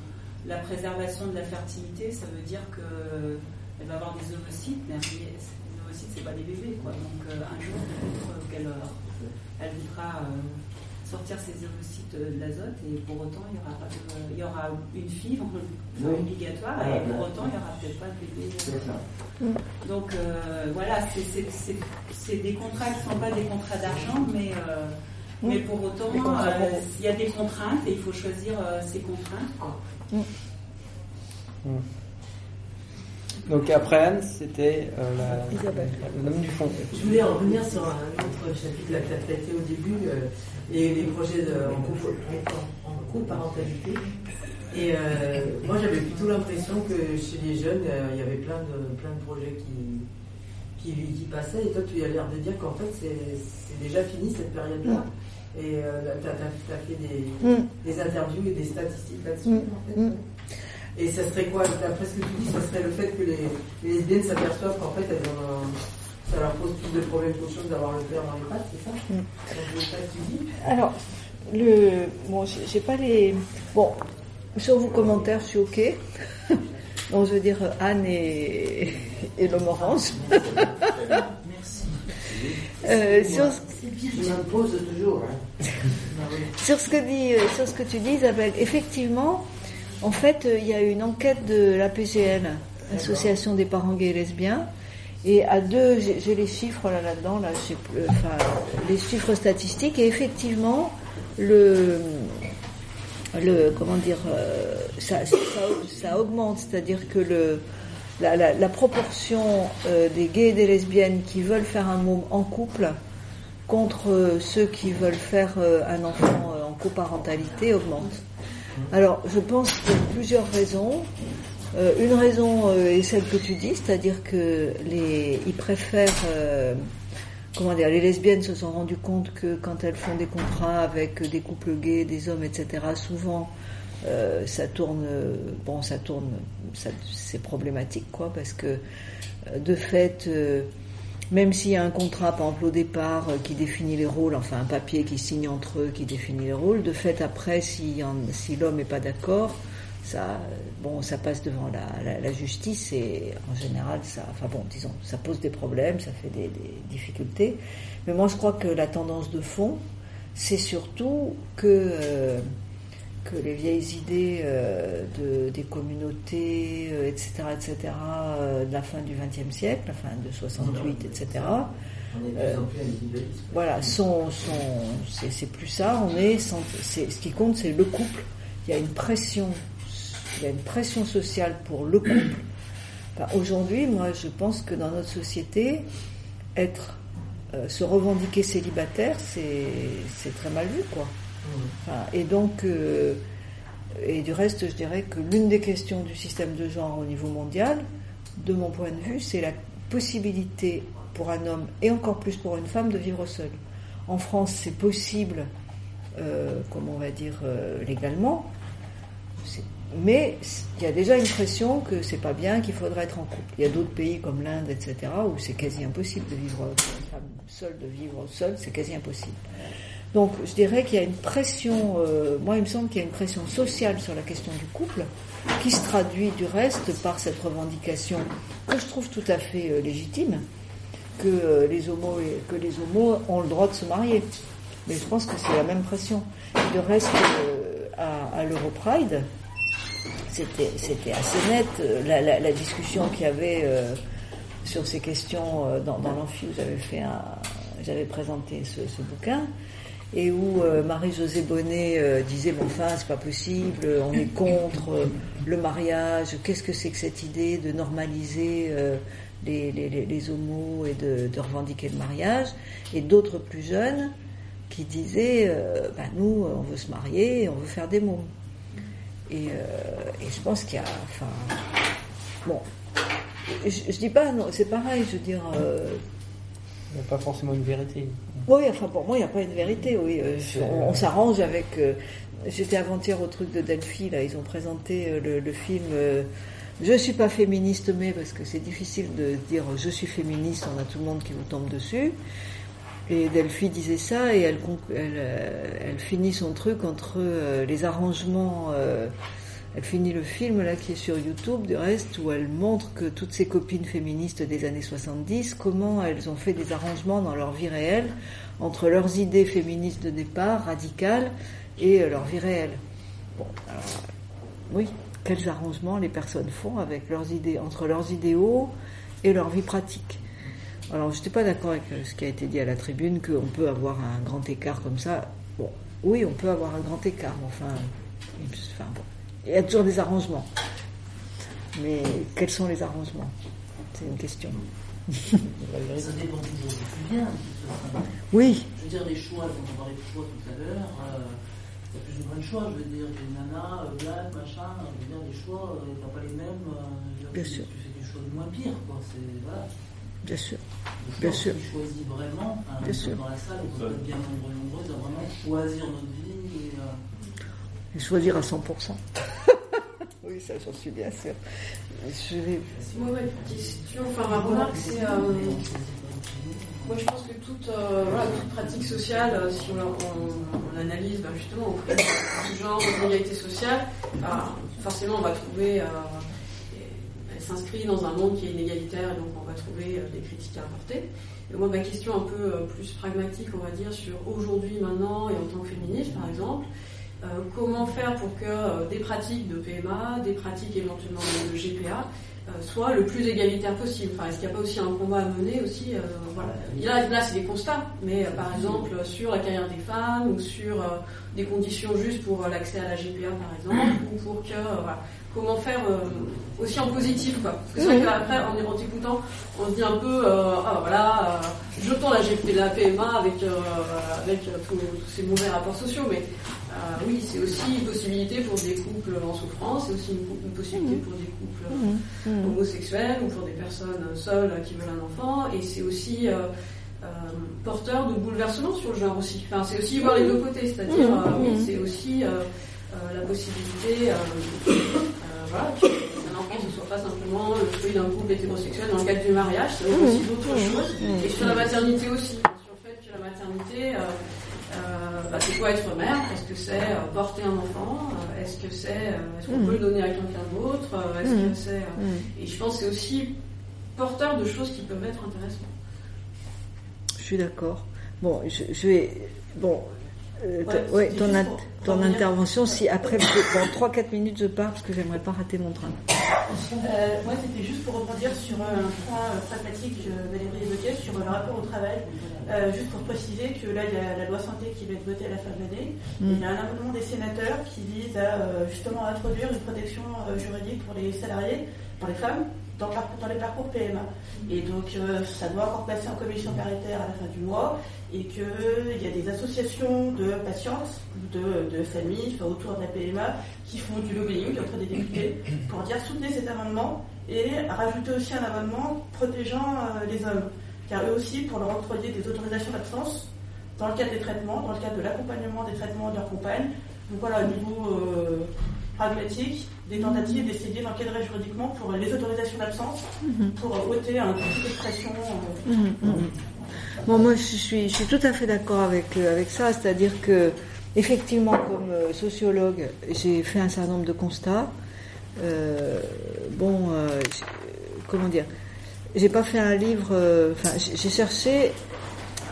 la préservation de la fertilité, ça veut dire que elle va avoir des ovocytes, mais les ovocytes, c'est pas des bébés, quoi. Donc euh, un jour, peut-être qu'elle euh, elle voudra euh, sortir ses ovocytes de l'azote et pour autant il y aura, pas de- il y aura une fibre Oui. obligatoire et pour autant il n'y aura peut-être pas de bébé. C'est ça. Donc euh, voilà, c'est- des contrats qui ne sont pas des contrats d'argent, mais, euh, mais pour autant euh, il y a des contraintes et il faut choisir euh, ces contraintes. Quoi. Donc après Anne, c'était euh, la, Isabelle. la dame du fond. Je voulais en revenir sur un autre chapitre que tu as traité au début, euh, les, les projets de, en, en, en coparentalité. Et euh, moi, j'avais plutôt l'impression que chez les jeunes, euh, il y avait plein de, plein de projets qui, qui, qui passaient. Et toi, tu as l'air de dire qu'en fait, c'est déjà fini cette période-là. Et euh, tu as, fait des, Mm. des interviews et des statistiques là-dessus, Mm. en fait. Mm. Et ça serait quoi? D'après ce que tu dis, ça serait le fait que les, les lesbiennes s'aperçoivent qu'en fait, elles ont un- ça leur pose plus de problèmes qu'autre chose d'avoir le père dans les pattes, c'est ça? Mm. Donc, c'est ça que tu dis Alors, le, bon, j'ai j'ai pas les. Bon, sur vos commentaires, je suis OK. Donc, je veux dire Anne et, et l'homme orange. Merci. Euh, sur, ce- Je me pose toujours. Hein. sur ce que dit, euh, sur ce que tu dis, Isabelle, effectivement, en fait, euh, il y a une enquête de la PGL, Association des parents gays et lesbiens, et à deux, j'ai les chiffres là là-dedans, là, j'ai plus- enfin, les chiffres statistiques, et effectivement, le le comment dire, euh, ça, ça, ça augmente, c'est-à-dire que le la, la, la proportion euh, des gays et des lesbiennes qui veulent faire un môme en couple contre euh, ceux qui veulent faire euh, un enfant euh, en coparentalité augmente. Alors, je pense pour plusieurs raisons. Une raison est celle que tu dis, c'est-à-dire que les, ils préfèrent, comment dire, les lesbiennes se sont rendues compte que quand elles font des contrats avec des couples gays, des hommes, etc., souvent ça tourne, bon, ça tourne, ça- c'est problématique, quoi, parce que de fait, même s'il y a un contrat, par exemple au départ, euh, qui définit les rôles, enfin un papier qui signe entre eux, qui définit les rôles, de fait après, si, si l'homme n'est pas d'accord, ça, bon, ça passe devant la, la- la justice et en général, ça, enfin bon, disons, ça pose des problèmes, ça fait des, des difficultés. Mais moi, je crois que la tendance de fond, c'est surtout que euh, que les vieilles idées euh, de, des communautés, euh, etc., etc., euh, de la fin du XXe siècle, la fin de 68, etc., voilà, sont, sont, c'est, plus ça. On est, sans- ce qui compte, c'est le couple. Il y a une pression, il y a une pression sociale pour le couple. Enfin, aujourd'hui, moi, je pense que dans notre société, être, se revendiquer célibataire, c'est, c'est très mal vu, quoi. Et donc, euh, et du reste, je dirais que l'une des questions du système de genre au niveau mondial, de mon point de vue, c'est la possibilité pour un homme et encore plus pour une femme de vivre seul. En France, c'est possible, euh, comment on va dire, euh, légalement, mais il y a déjà une pression que c'est pas bien, qu'il faudrait être en couple. Il y a d'autres pays comme l'Inde, etc., où c'est quasi impossible de vivre femme seule, de vivre seule, c'est quasi impossible. Donc, je dirais qu'il y a une pression, euh, moi, il me semble qu'il y a une pression sociale sur la question du couple, qui se traduit du reste par cette revendication que je trouve tout à fait euh, légitime, que euh, les homos que les homos ont le droit de se marier. Mais je pense que c'est la même pression. De reste, à, l'Europride, c'était assez net la, discussion qu'il y avait sur ces questions dans, dans l'amphi où j'avais présenté ce bouquin et où euh, Marie-Josée Bonnet euh, disait bon enfin c'est pas possible, on est contre euh, le mariage, qu'est-ce que c'est que cette idée de normaliser euh, les, les, les, homos et de, revendiquer le mariage? Et d'autres plus jeunes qui disaient euh, ben, nous on veut se marier, on veut faire des mômes. Et, euh, et je pense qu'il y a, enfin, bon, je, dis pas, non, c'est pareil, je veux dire, euh, Il n'y a pas forcément une vérité. Oui, enfin pour moi il n'y a pas une vérité, oui, euh, C'est- on, on s'arrange avec, euh, j'étais avant-hier au truc de Delphi, là, ils ont présenté euh, le, le film, euh, je suis pas féministe mais, parce que c'est difficile de dire je suis féministe, on a tout le monde qui vous tombe dessus, et Delphi disait ça et elle, elle, euh, elle finit son truc entre euh, les arrangements. Euh, elle finit le film là qui est sur YouTube du reste où elle montre que toutes ses copines féministes des années 70 comment elles ont fait des arrangements dans leur vie réelle entre leurs idées féministes de départ radicales et euh, leur vie réelle. Bon, alors, oui, quels arrangements les personnes font avec leurs idées entre leurs idéaux et leur vie pratique? Alors, je n'étais pas d'accord avec euh, ce qui a été dit à la tribune, qu'on peut avoir un grand écart comme ça. Bon, oui, on peut avoir un grand écart, mais enfin, enfin bon, il y a toujours des arrangements. Mais quels sont les arrangements? C'est une question. Ça dépend toujours du façon. Oui, Je veux dire, les choix, quand on parlait de choix tout à l'heure, euh, il y a plus ou moins de choix. Je veux dire, des nanas, euh, black, machin, je veux dire, les choix, euh, t'as pas les mêmes. euh, Bien tu, sûr. Tu fais du choix de moins pire, quoi. C'est, voilà. bien sûr. Le Bien choix, sûr. Tu choisis vraiment, hein, Bien sûr. dans la salle, on peut être bien nombreux et nombreuses à vraiment choisir notre vie. Et, euh, Et choisir à 100%. oui, ça, j'en suis bien sûr. Je vais... Moi, ouais, question, enfin, ma remarque, c'est. euh, moi, je pense que toute, euh, voilà, toute pratique sociale, euh, si on, on- on analyse ben, justement au de ce genre d'inégalité sociale, bah, forcément, on va trouver. euh, elle s'inscrit dans un monde qui est inégalitaire, et donc on va trouver euh, des critiques à apporter. Et moi, ma question un peu euh, plus pragmatique, on va dire, sur aujourd'hui, maintenant, et en tant que féministe, par exemple, euh, comment faire pour que euh, des pratiques de PMA, des pratiques éventuellement de GPA, soit le plus égalitaire possible? Enfin, est-ce qu'il n'y a pas aussi un combat à mener aussi voilà. Là, là c'est des constats, mais par exemple sur la carrière des femmes ou sur des conditions justes pour l'accès à la GPA par exemple, ou pour que voilà, comment faire aussi en positif quoi. Parce que c'est vrai qu'après en, en t'écoutant, on se dit un peu ah voilà, jetons la GPA, la PMA avec avec tous, ces mauvais rapports sociaux, mais oui, c'est aussi une possibilité pour des couples en souffrance, c'est aussi une, possibilité pour des couples Mmh. Mmh. homosexuels ou pour des personnes seules qui veulent un enfant, et c'est aussi euh, euh, porteur de bouleversements sur le genre aussi. Enfin, c'est aussi voir les deux côtés, c'est-à-dire, Mmh. euh, oui, c'est aussi la possibilité, voilà, qu'un enfant ne soit pas simplement le fruit d'un couple hétérosexuel dans le cadre du mariage, c'est aussi d'autres choses. Et sur la maternité aussi, sur le fait que la maternité, bah, c'est quoi être mère? Est-ce que c'est euh, porter un enfant? Euh, Est-ce que c'est euh, est-ce qu'on Mhm. peut le donner à quelqu'un d'autre? Euh, Est-ce que c'est euh, et je pense que c'est aussi porteur de choses qui peuvent être intéressantes. Je suis d'accord. Bon, je, je vais. Bon. euh, Ouais, ouais, ton, intervention, si après, dans 3-4 minutes, je pars parce que j'aimerais pas rater mon train. Euh, moi, c'était juste pour rebondir sur un point euh, pragmatique que Valérie évoquait sur le rapport au travail. Euh, juste pour préciser que là, il y a la loi santé qui va être votée à la fin de l'année. Mm. Il y a un amendement des sénateurs qui vise à euh, justement introduire une protection euh, juridique pour les salariés, pour les femmes, dans, les parcours PMA. Et donc, ça doit encore passer en commission paritaire à la fin du mois. Et qu'il y a des associations de patientes, de, de familles, enfin, autour de la PMA, qui font du lobbying auprès des députés pour dire soutenez cet amendement et rajouter aussi un amendement protégeant les hommes. Car eux aussi, pour leur octroyer des autorisations d'absence, dans le cadre des traitements, dans le cadre de l'accompagnement des traitements de leur compagne. Donc voilà, au niveau euh, pragmatique, des tentatives d'essayer d'encadrer juridiquement pour les autorisations d'absence, pour euh, ôter un petit d'expression. euh, Mhm, mhm. Bon, moi, je suis, je suis tout à fait d'accord avec, euh, avec ça, c'est-à-dire que, effectivement, comme euh, sociologue, j'ai fait un certain nombre de constats. Euh, bon, comment dire J'ai pas fait un livre. euh, Enfin, j'ai cherché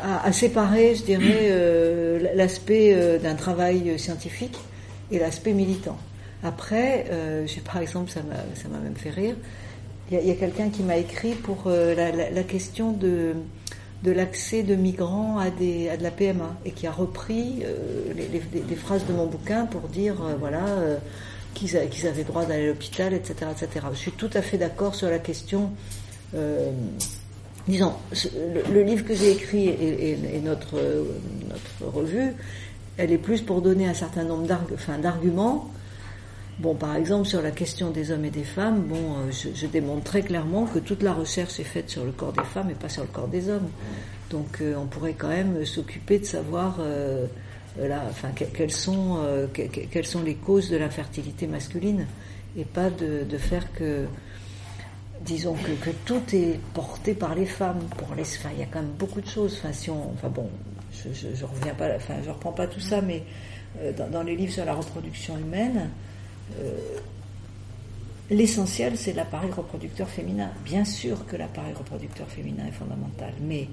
à, séparer, je dirais, euh, l'aspect euh, d'un travail scientifique et l'aspect militant. Après, j'ai par exemple, ça m'a même fait rire. Il y a, quelqu'un qui m'a écrit pour la, la- question de l'accès de migrants à, des, de la PMA et qui a repris euh, les, phrases de mon bouquin pour dire voilà qu'ils avaient droit d'aller à l'hôpital, etc., etc. Je suis tout à fait d'accord sur la question. Euh, disons, le, livre que j'ai écrit et, notre, notre revue, elle est plus pour donner un certain nombre d'arguments. Bon, par exemple, sur la question des hommes et des femmes, bon, euh, je, démontre très clairement que toute la recherche est faite sur le corps des femmes et pas sur le corps des hommes. Donc, euh, on pourrait quand même s'occuper de savoir, euh, là, enfin, que- quelles sont, que- que- quelles sont les causes de l'infertilité masculine et pas de faire que, disons que, que tout est porté par les femmes. Pour les, enfin, il y a quand même beaucoup de choses. Enfin, si on, enfin bon, je, je, je reviens pas, enfin, je reprends pas tout ça, mais euh, dans, dans les livres sur la reproduction humaine, euh, l'essentiel c'est l'appareil reproducteur féminin. Bien sûr que l'appareil reproducteur féminin est fondamental, mais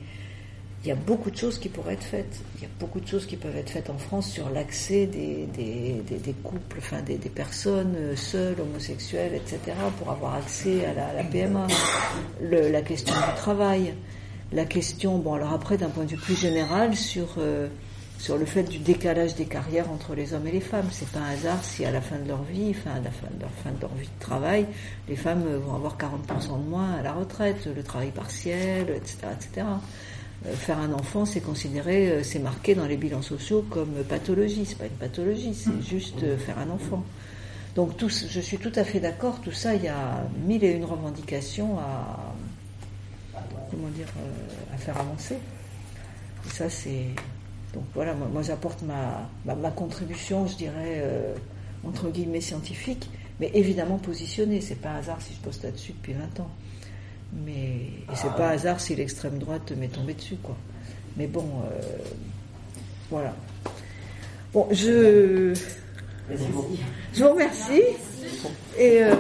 il y a beaucoup de choses qui pourraient être faites. Il y a beaucoup de choses qui peuvent être faites en France sur l'accès des, couples, enfin des, personnes euh, seules, homosexuelles, etc., pour avoir accès à la, à la PMA. Le- la question du travail, la question, bon alors après d'un point de vue plus général sur euh, sur le fait du décalage des carrières entre les hommes et les femmes. C'est pas un hasard si à la fin de leur vie, enfin à la fin de leur fin de leur vie de travail, les femmes euh, vont avoir 40% de moins à la retraite, le travail partiel, etc., etc. Euh, faire un enfant, c'est considéré, euh, c'est marqué dans les bilans sociaux comme pathologie. C'est pas une pathologie, c'est juste euh, faire un enfant. Donc tout, je suis tout à fait d'accord. Tout ça, il y a mille et une revendications à, comment dire, à faire avancer. Et ça, c'est donc voilà. Moi, moi, j'apporte ma, ma ma contribution, je dirais euh, entre guillemets scientifique, mais évidemment positionnée. C'est pas un hasard si je poste là-dessus depuis 20 ans. Mais et c'est pas hasard si l'extrême droite m'est tombée dessus, quoi. Mais bon, euh, voilà. Bon, je je vous remercie et, euh,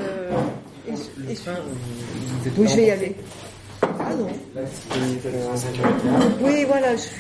et- et- oui, je vais y aller. Ah non. Oui, voilà, je suis